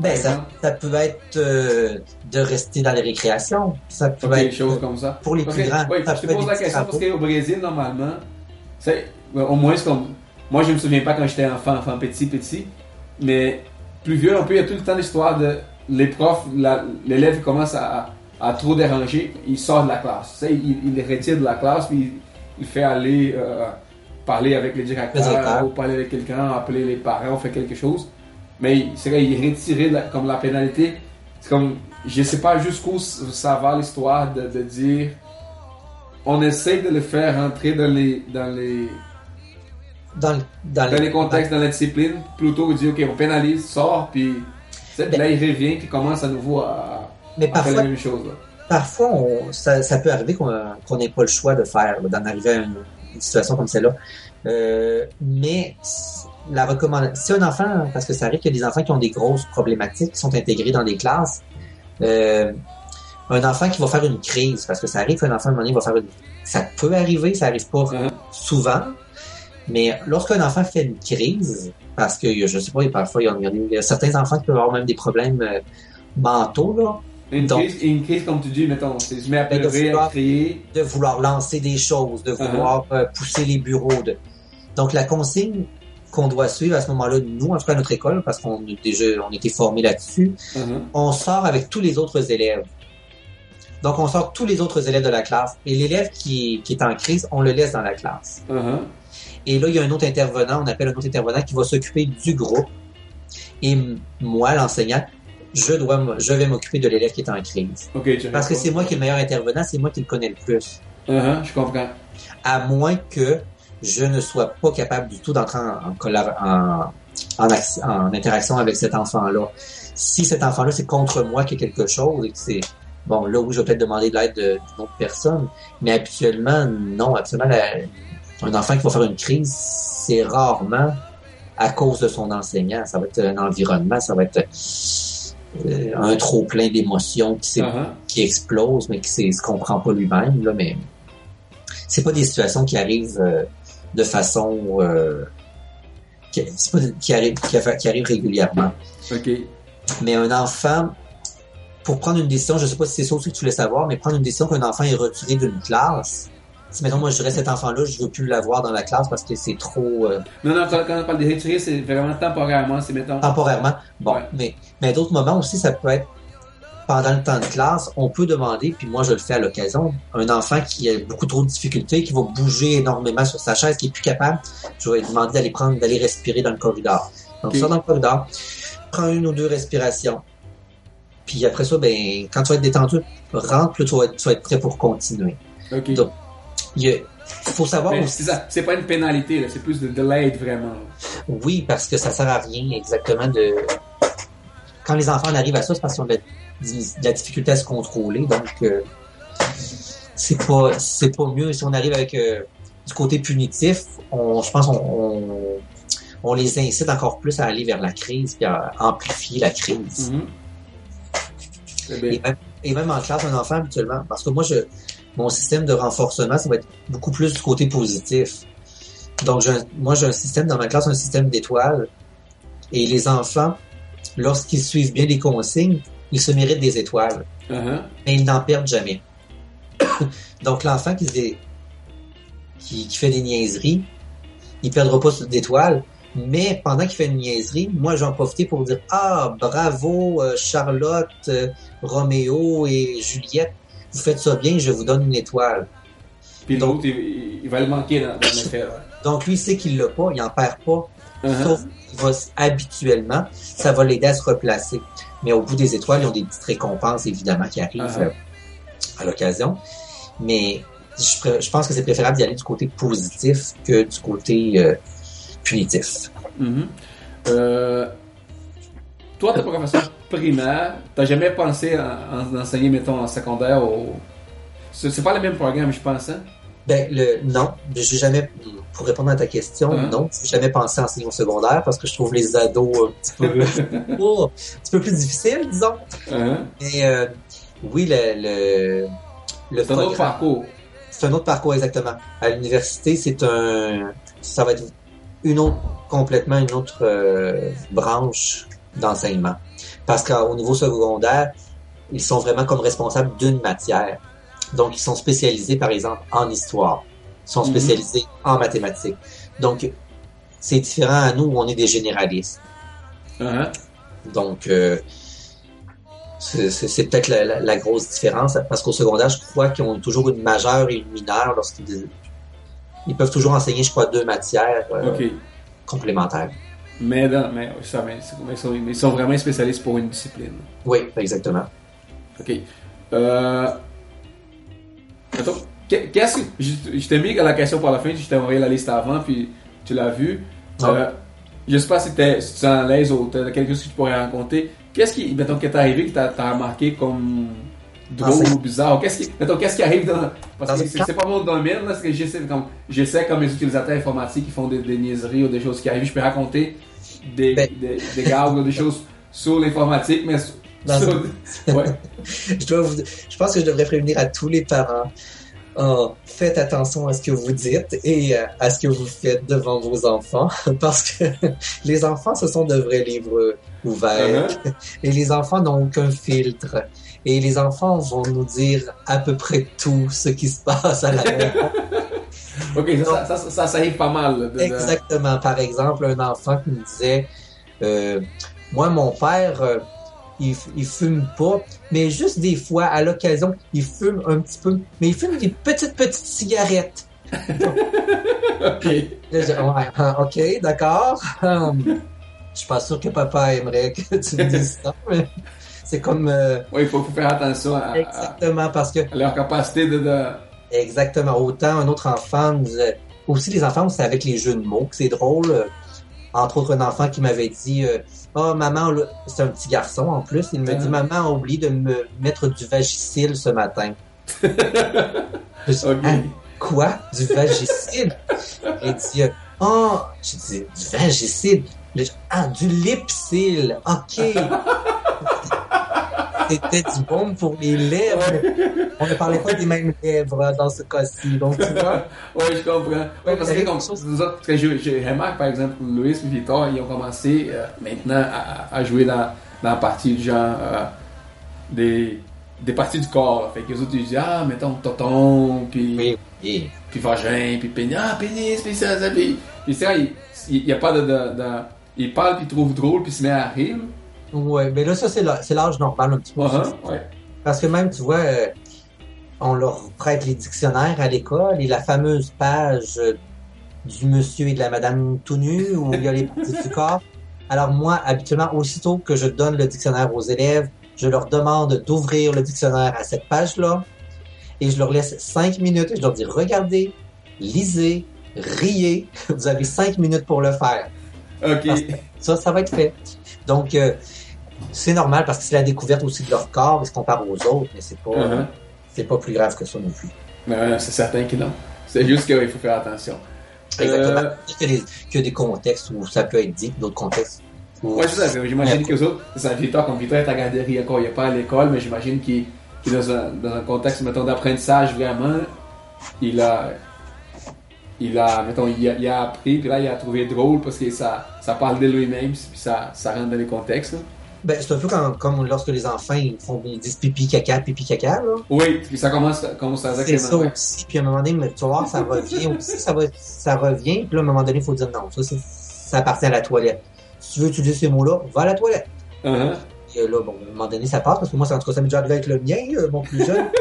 Ben, ça, ça peut être euh, de rester dans les récréations. Ça peut Ok, des être choses comme ça. pour les plus grands. Oui, ça je te peut être pose la question parce qu'au Brésil, normalement, c'est au moins c'est comme. Moi, je me souviens pas quand j'étais enfant, enfant petit, petit, mais plus vieux, un peu, il y a tout le temps l'histoire de les profs, l'élève commence à, à trop déranger, il sort de la classe. Tu sais, il, il les retire de la classe, puis il, il fait aller euh, parler avec les directeurs, Le directeur. ou parler avec quelqu'un, appeler les parents, faire quelque chose. Mais il- c'est vrai, il est retiré de la- comme la pénalité. C'est comme, je sais pas jusqu'où ça va l'histoire de, de dire, on essaie de le faire rentrer dans les, dans les, Dans, le- dans, dans les contextes, dans la discipline, plutôt que de dire, ok, on pénalise, sort, puis puis là il revient, puis commence à nouveau à, Mais à faire la même chose. là. parfois on- ça, ça peut arriver qu'on n'ait pas le choix de faire, d'en arriver à une, une situation comme celle-là. Euh, mais la recommandation, si un enfant, parce que ça arrive qu'il y a des enfants qui ont des grosses problématiques, qui sont intégrés dans des classes, euh, un enfant qui va faire une crise, parce que ça arrive qu'un enfant, à un moment donné, va faire une... Ça peut arriver, ça arrive pas Mhm. souvent, mais lorsqu'un enfant fait une crise, parce que je sais pas, parfois il y a, il y a certains enfants qui peuvent avoir même des problèmes euh, mentaux, là, Une, Donc- crise, une crise, comme tu dis, mettons, c'est je mets à de pleurer, à vouloir- crier. de vouloir lancer des choses, de vouloir euh, pousser les bureaux. De... Donc la consigne qu'on doit suivre à ce moment-là, nous, en tout cas à notre école, parce qu'on déjà on était formés là-dessus, Mhm. on sort avec tous les autres élèves. Donc on sort tous les autres élèves de la classe. Et l'élève qui, qui est en crise, on le laisse dans la classe. Mhm. Et là, il y a un autre intervenant, on appelle un autre intervenant qui va s'occuper du groupe. Et moi, l'enseignant, je dois, je vais m'occuper de l'élève qui est en crise. Parce que c'est moi qui est le meilleur intervenant, c'est moi qui le connais le plus. Mhm, je comprends. à moins que je ne sois pas capable du tout d'entrer en, interaction avec cet enfant-là. Si cet enfant-là, c'est contre moi qu'il y a quelque chose et que c'est... Bon, là, oui, je vais peut-être demander de l'aide de- d'une autre personne, mais habituellement, non, absolument, la- un enfant qui va faire une crise, c'est rarement à cause de son enseignant. Ça va être un environnement, ça va être euh, un trop plein d'émotions qui, s'est- Mhm. qui explose, mais qui s'est- se comprend pas lui-même. Là, mais c'est pas des situations qui arrivent euh, de façon euh, qui, c'est pas qui arrivent qui, arri- qui arrivent régulièrement. Ok. Mais un enfant, pour prendre une décision, je sais pas si c'est ça aussi que tu voulais savoir, mais prendre une décision qu'un enfant est retiré d'une classe. Si mettons moi je dirais cet enfant-là, je veux plus l'avoir dans la classe parce que c'est trop euh, Non, non, quand, on parle de retirer, c'est vraiment temporairement, c'est mettons. temporairement. Bon, Ouais. mais mais à d'autres moments aussi, ça peut être pendant le temps de classe, on peut demander, puis moi je le fais à l'occasion, un enfant qui a beaucoup trop de difficultés, qui va bouger énormément sur sa chaise, qui est plus capable, je vais lui demander d'aller prendre, d'aller respirer dans le corridor. Donc Ok. ça dans le corridor, prends une ou deux respirations. Puis après ça, ben, quand tu vas être détendu, rentre, puis tu vas être, tu vas être prêt pour continuer. Ok. Donc, Il y a- faut savoir Mais aussi. c'est pas une pénalité, c'est plus de, de l'aide vraiment. Oui, parce que ça sert à rien exactement de. Quand les enfants en arrivent à ça, c'est parce qu'ils ont de la, de la difficulté à se contrôler. Donc, euh, c'est pas c'est pas mieux si on arrive avec euh, du côté punitif. On, je pense on, on, on les incite encore plus à aller vers la crise puis à amplifier la crise. Mhm. Bien. Et même, et même en classe, un enfant habituellement, parce que moi, je, mon système de renforcement, ça va être beaucoup plus du côté positif. Donc, j'ai un- moi, j'ai un système dans ma classe, un système d'étoiles. Et les enfants, lorsqu'ils suivent bien les consignes, ils se méritent des étoiles. Mhm. Mais ils n'en perdent jamais. Donc, l'enfant qui, qui, qui fait des niaiseries, il perdra pas d'étoiles. Mais pendant qu'il fait une niaiserie, moi j'en profiter pour dire Ah, bravo euh, Charlotte, euh, Roméo et Juliette, vous faites ça bien, je vous donne une étoile. Puis Donc- l'autre, il, il va le manquer dans, dans l'affaire. Donc lui il sait qu'il l'a pas, il en perd pas, Uh-huh. sauf qu'il va habituellement, ça va l'aider à se replacer. Mais au bout des étoiles, ils ont des petites récompenses évidemment qui arrivent Uh-huh. euh, à l'occasion. Mais je, pense que c'est préférable d'y aller du côté positif que du côté euh, punitif. Mhm. Euh, toi, t'es professeur primaire, t'as jamais pensé en, en enseigner, mettons, en secondaire au... C'est pas le même programme, je pense, hein? Ben, le, non, j'ai jamais, pour répondre à ta question, Hein? non, j'ai jamais pensé à enseigner au secondaire parce que je trouve les ados un petit peu, oh, un petit peu plus difficiles, disons. Hein? Mais, euh, oui, le, le, le C'est un autre parcours. C'est un autre parcours exactement. À l'université, c'est un, ça va être une autre, complètement une autre euh, branche d'enseignement. Parce qu'au niveau secondaire, ils sont vraiment comme responsables d'une matière. Donc, ils sont spécialisés, par exemple, en histoire. Ils sont Mhm. spécialisés en mathématiques. Donc, c'est différent à nous où on est des généralistes. Hein? Donc, euh, c'est peut-être la, la- la grosse différence, parce qu'au secondaire, je crois qu'ils ont toujours une majeure et une mineure lorsqu'ils ils peuvent toujours enseigner, je crois, deux matières euh, complémentaires. Mais, dans, mais, ça, mais, c'est- mais ils, sont, mais ils sont vraiment spécialistes pour une discipline. Oui, exactement. OK. Euh... Attends, qu'est- qu'est-ce que... Je, je t'ai mis la question pour la fin, je t'ai envoyé la liste avant, puis tu l'as vu. Ah. Euh, je sais pas si t'es si tu es à l'aise ou t'as quelque chose que tu pourrais raconter. Qu'est-ce qui, mettons, que t'es arrivé, que t'as as remarqué comme drôle Ah, ou bizarre? Qu'est-ce qui, mettons, qu'est-ce qui arrive dans... Parce Dans que c'est pas mon domaine, là, ce que j'essaie comme... J'essaie comme les utilisateurs informatiques qui font des, des niaiseries ou des choses qui arrivent. Je peux raconter des, Ben. des, des ou des choses sur l'informatique, mais... sur- ouais. Je, dois vous- je pense que je devrais prévenir à tous les parents. Oh, faites attention à ce que vous dites et euh, à ce que vous faites devant vos enfants, parce que les enfants, ce sont de vrais livres ouverts. Uh-huh. Et les enfants n'ont aucun filtre. Et les enfants vont nous dire à peu près tout ce qui se passe à la maison. Ok, ça, ça, ça, ça, ça arrive pas mal. de- Exactement. Par exemple, un enfant qui me disait, euh, moi, mon père, euh, il, il fume pas, mais juste des fois, à l'occasion, il fume un petit peu, mais il fume des petites, petites cigarettes. Ok. Là, je ouais, ah, ok, d'accord. Hum, je suis pas sûr que papa aimerait que tu me dises ça, mais c'est comme, euh, Ouais, il faut, faut faire attention à, à- exactement, parce que à leur capacité de. de... Exactement. Autant un autre enfant nous a- Aussi les enfants, c'est avec les jeux de mots que c'est drôle. Euh, Entre autres, un enfant qui m'avait dit euh, Oh, maman, c'est un petit garçon en plus. Il me Ah. dit Maman a oublié de me mettre du vagicile ce matin. Je dis. Ah, Quoi? Du vagicile? Il dit Oh, j'ai dit du vagicile. Le- Ah, du lipsil. OK. C'était du bon pour les lèvres. On ne parlait pas des mêmes lèvres dans ce cas-ci. Donc, tu vois. Ouais, je comprends. Ouais, parce que comme nous autres, parce que je, je remarque par exemple, Louis et Victor, ils ont commencé euh, maintenant à, à jouer dans, dans la partie du genre euh, des, des parties du corps. là. Fait que les autres ils disent Ah, mettons tonton, puis, Oui, oui. puis vagin, puis pénis, ah, pénis, puis ça, ça, puis. Puis ça, il il y a pas de. de, de il parle, puis il trouve drôle, puis il se met à rire. Ouais, mais là, ça, c'est l'âge normal un petit peu. Ouais, hein? ouais. Parce que même, tu vois, euh, on leur prête les dictionnaires à l'école et la fameuse page du monsieur et de la madame tout nu où il y a les parties du corps. Alors moi, habituellement, aussitôt que je donne le dictionnaire aux élèves, je leur demande d'ouvrir le dictionnaire à cette page-là et je leur laisse cinq minutes et je leur dis regardez, lisez, riez. Vous avez cinq minutes pour le faire. Ok. Ça, ça va être fait. Donc, euh, c'est normal parce que c'est la découverte aussi de leur corps, ils se comparent aux autres, mais c'est pas, Uh-huh. C'est pas plus grave que ça non plus. Euh, c'est certain que non. C'est juste qu'il faut faire attention. Exactement. Euh, Il, y a des, qu'il y a des contextes où ça peut être dit, d'autres contextes où... Ouais, c'est ça. J'imagine que les autres, c'est ça, Victor, comme Victor est à garderie encore, il n'est pas à l'école, mais j'imagine qu'il est dans un, dans un contexte, mettons, d'apprentissage vraiment. Il a, il a, mettons, il a, il a appris, puis là, il a trouvé drôle parce que ça, ça parle de lui-même, puis ça, ça rentre dans les contextes. là. Ben, c'est un peu comme, comme lorsque les enfants ils font, ils disent pipi caca, pipi caca, là. Oui, puis ça commence, commence à C'est ça aussi. Puis à un moment donné, tu voir, ça revient aussi, ça, va, ça revient. Puis là, à un moment donné, il faut dire non, ça, c'est, ça appartient à la toilette. Si tu veux utiliser ces mots-là, va à la toilette. Uh-huh. Et là, bon, à un moment donné, ça passe, parce que moi, ça, en tout cas, ça m'est déjà arrivé avec le mien, mon plus jeune.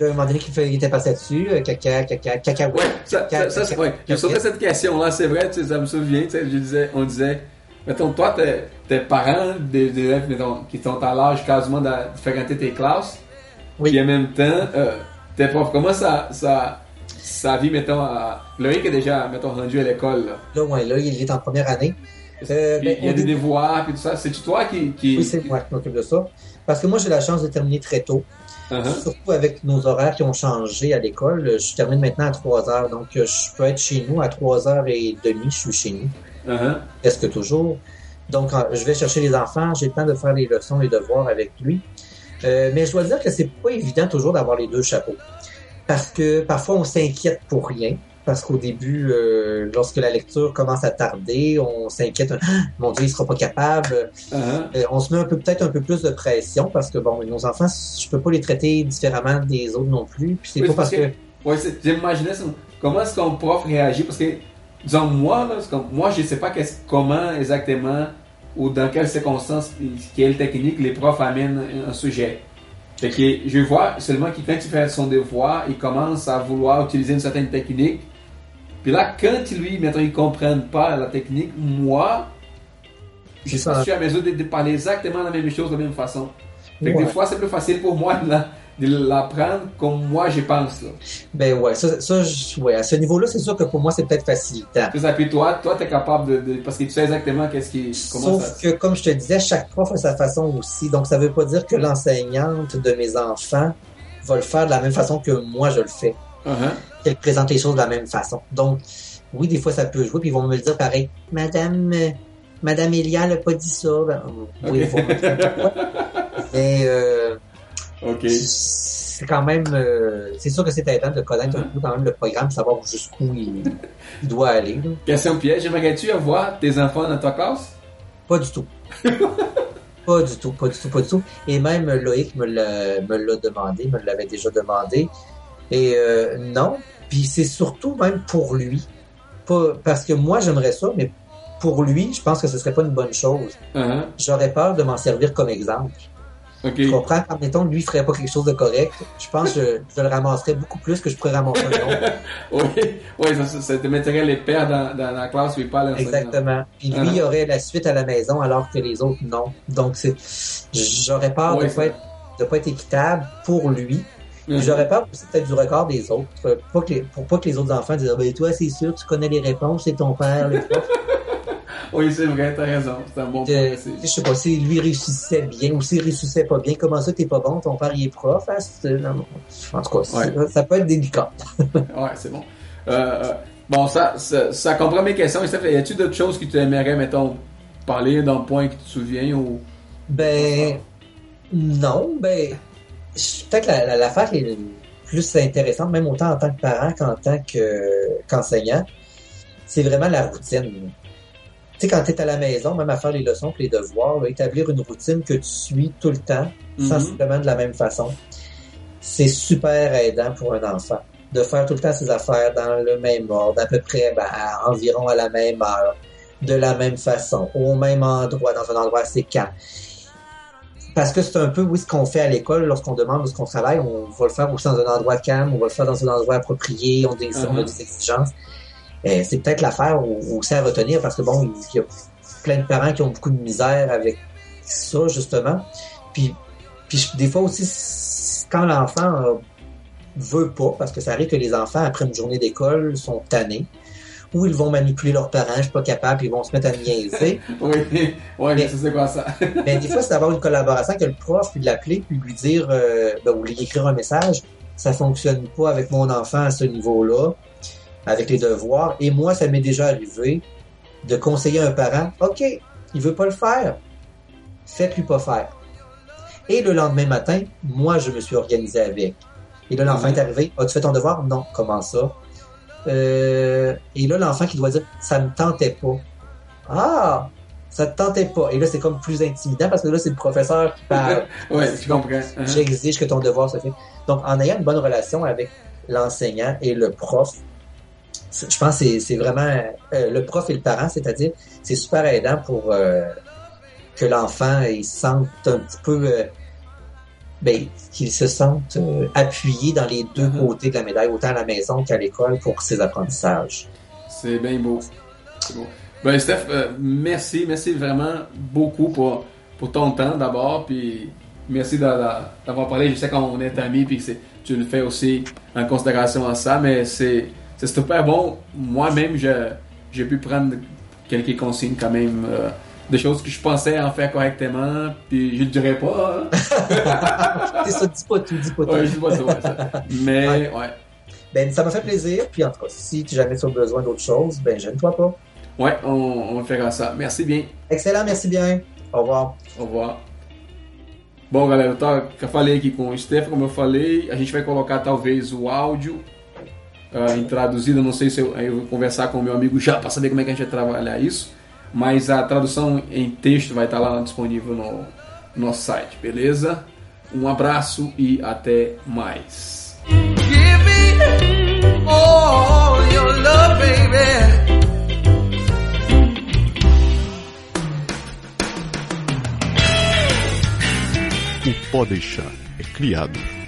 À un moment donné, il était passé dessus, euh, caca, caca, caca, Ouais, ça, ça, ça, c'est vrai. Sautais cette question-là, c'est vrai, tu sais, ça me souvient, tu sais, je disais, on disait, mettons, toi, t'es, tes parents, des, des élèves, mettons, qui sont à l'âge quasiment de fréquenter tes classes, Oui. puis en même temps, euh, tes profs, comment ça, ça, sa vie, mettons, à... Loïc est déjà, mettons, rendu à l'école, là? Là, ouais, là, il est en première année. Euh, Puis ben, il y a des devoirs, puis tout ça. C'est-tu toi qui... qui... Oui, c'est moi qui m'occupe de ça. Parce que moi, j'ai la chance de terminer très tôt. Uh-huh. Surtout avec nos horaires qui ont changé à l'école. Je termine maintenant à 3 heures. Donc, euh, je peux être chez nous à 3 heures et demie. Je suis chez nous. Uh-huh. Presque toujours? Donc, euh, je vais chercher les enfants. J'ai le temps de faire les leçons, les devoirs avec lui. Euh, mais je dois dire que c'est pas évident toujours d'avoir les deux chapeaux. Parce que parfois, on s'inquiète pour rien. Parce qu'au début, euh, lorsque la lecture commence à tarder, on s'inquiète. Ah, mon Dieu, il sera pas capable. Uh-huh. Euh, on se met un peu peut-être un peu plus de pression parce que bon, nos enfants, je peux pas les traiter différemment des autres non plus. Puis c'est Oui, pas parce que j'imaginais. Comment est-ce qu'un prof réagit? Parce que, disons, moi, là, comme- moi, je sais pas comment exactement ou dans quelles circonstances, quelle technique les profs amènent un sujet. Fait que je vois seulement que quand il fait son devoir, il commence à vouloir utiliser une certaine technique. Puis là, quand lui, mettons, il comprenne pas la technique, moi, je suis à mesure de, de parler exactement la même chose de la même façon. Fait que Ouais. des fois, c'est plus facile pour moi de la- de l'apprendre comme moi je pense. Là. ben ouais, ça, ça je- ouais, à ce niveau-là, c'est sûr que pour moi, c'est peut-être facilitant. C'est ça. Puis toi, toi, t'es capable de, de- parce que tu sais exactement qu'est-ce qui, comment Sauf ça. que, comme je te disais, chaque prof a sa façon aussi. Donc, ça veut pas dire que l'enseignante de mes enfants va le faire de la même façon que moi, je le fais. Uh-huh. Qu'elle présente les choses de la même façon. Donc, oui, des fois, ça peut jouer, puis ils vont me le dire pareil. Madame, euh, Madame Elia n'a pas dit ça. Ben, oui, Ok. ils vont me dire pourquoi. Mais, euh, Ok. c'est quand même, euh, c'est sûr que c'est aidant de connaître un peu quand même le programme, savoir jusqu'où il, il doit aller. là. Question piège. Aimerais-tu avoir tes enfants dans ta classe? Pas du tout. pas du tout, pas du tout, pas du tout. Et même Loïc me l'a, me l'a demandé, me l'avait déjà demandé. Et euh, non. Puis c'est surtout même pour lui. Pas, parce que moi, j'aimerais ça, mais pour lui, je pense que ce serait pas une bonne chose. Uh-huh. J'aurais peur de m'en servir comme exemple. Ok. Tu comprends? Quand, mettons, lui ferait pas quelque chose de correct, je pense que je, je le ramasserais beaucoup plus que je pourrais ramasser un autre. Oui, oui, ça, ça, ça te mettrait les pères dans, dans la classe, mais pas l'enseignant. Exactement. Puis lui, Ah. il aurait la suite à la maison alors que les autres, non. Donc, c'est, j'aurais peur de pas être, de pas être équitable pour lui. Mhm. J'aurais peur aussi peut-être du regard des autres. Pas que les- pour pas que les autres enfants disent, ah, ben, toi, c'est sûr, tu connais les réponses, c'est ton père, le prof. Oui, c'est vrai, t'as raison. C'est un bon point. Euh, je sais pas, si lui réussissait bien ou s'il réussissait pas bien, comment ça t'es pas bon, ton père il est prof, hein, c'est- non, en tout cas, Ouais. ça peut être délicat. Ouais, c'est bon. Euh, euh, bon, ça, ça, ça comprend mes questions. Steph, y a-tu d'autres choses que tu aimerais, mettons, parler d'un point que tu te souviens ou? Ben, non, ben, peut-être la, la, l'affaire qui est plus intéressante, même autant en tant que parent qu'en tant que, qu'enseignant, c'est vraiment la routine. Tu sais, quand tu es à la maison, même à faire les leçons et les devoirs, là, établir une routine que tu suis tout le temps, sensiblement de la même façon, c'est super aidant pour un enfant. De faire tout le temps ses affaires dans le même ordre, à peu près ben, à- environ à la même heure, de la même façon, au même endroit, dans un endroit assez calme. Parce que c'est un peu, oui, ce qu'on fait à l'école lorsqu'on demande où est-ce qu'on travaille, on va le faire aussi dans un endroit calme, on va le faire dans un endroit approprié, on, a des- on a Mhm. des exigences. Euh, c'est peut-être l'affaire au- aussi à retenir parce que bon, il y a plein de parents qui ont beaucoup de misère avec ça, justement. Puis, puis des fois aussi, quand l'enfant euh, veut pas, parce que ça arrive que les enfants, après une journée d'école, sont tannés, ou ils vont manipuler leurs parents, je suis pas capable, puis ils vont se mettre à niaiser. Oui, oui, mais c'est quoi ça? Mais des fois, c'est d'avoir une collaboration avec le prof, puis de l'appeler, puis lui dire, euh, ben, ou lui écrire un message. Ça fonctionne pas avec mon enfant à ce niveau-là, avec les devoirs. Et moi, ça m'est déjà arrivé de conseiller un parent, OK, il veut pas le faire. Faites-lui pas faire. Et le lendemain matin, moi, je me suis organisé avec. Et là, l'enfant Mhm. est arrivé, as-tu fait ton devoir? Non. Comment ça? Euh, et là, l'enfant qui doit dire, ça me tentait pas. Ah! Ça te tentait pas. Et là, c'est comme plus intimidant parce que là, c'est le professeur qui parle. Oui, je comprends. Uh-huh. J'exige que ton devoir se fait. Donc, en ayant une bonne relation avec l'enseignant et le prof, je pense que c'est vraiment euh, le prof et le parent, c'est-à-dire c'est super aidant pour euh, que l'enfant il sente un petit peu euh, ben, qu'il se sente appuyé dans les deux Mhm. côtés de la médaille, autant à la maison qu'à l'école pour ses apprentissages. C'est bien beau. C'est beau. Ben, Steph, merci, merci vraiment beaucoup pour, pour ton temps d'abord, puis merci d'a- d'a- d'avoir parlé. Je sais qu'on est amis, puis tu le fais aussi en considération à ça, mais c'est c'est super bon. Moi-même, j'ai pu prendre quelques consignes quand même, euh, des choses que je pensais en faire correctement, puis je le dirais pas. hein. c'est ça, dis pas tout, dis pas tout. Ouais, je dis pas ça, ouais, ça. Mais, ouais. Ben, ça m'a fait plaisir, puis en tout cas, si jamais tu as besoin d'autre chose, ben, gêne-toi pas. Ouais, on, on fera ça. Merci bien. Excellent, merci bien. Au revoir. Au revoir. Bom, galera, tá, eu falei aqui com o Stefan, como eu falei, a gente vai colocar talvez o áudio ah, em traduzido, não sei se eu, eu vou conversar com o meu amigo já para saber como é que a gente vai trabalhar isso, mas a tradução em texto vai estar lá disponível no, no nosso site, beleza? Um abraço e até mais. Give me all your love, baby. O Pode Deixar é criado,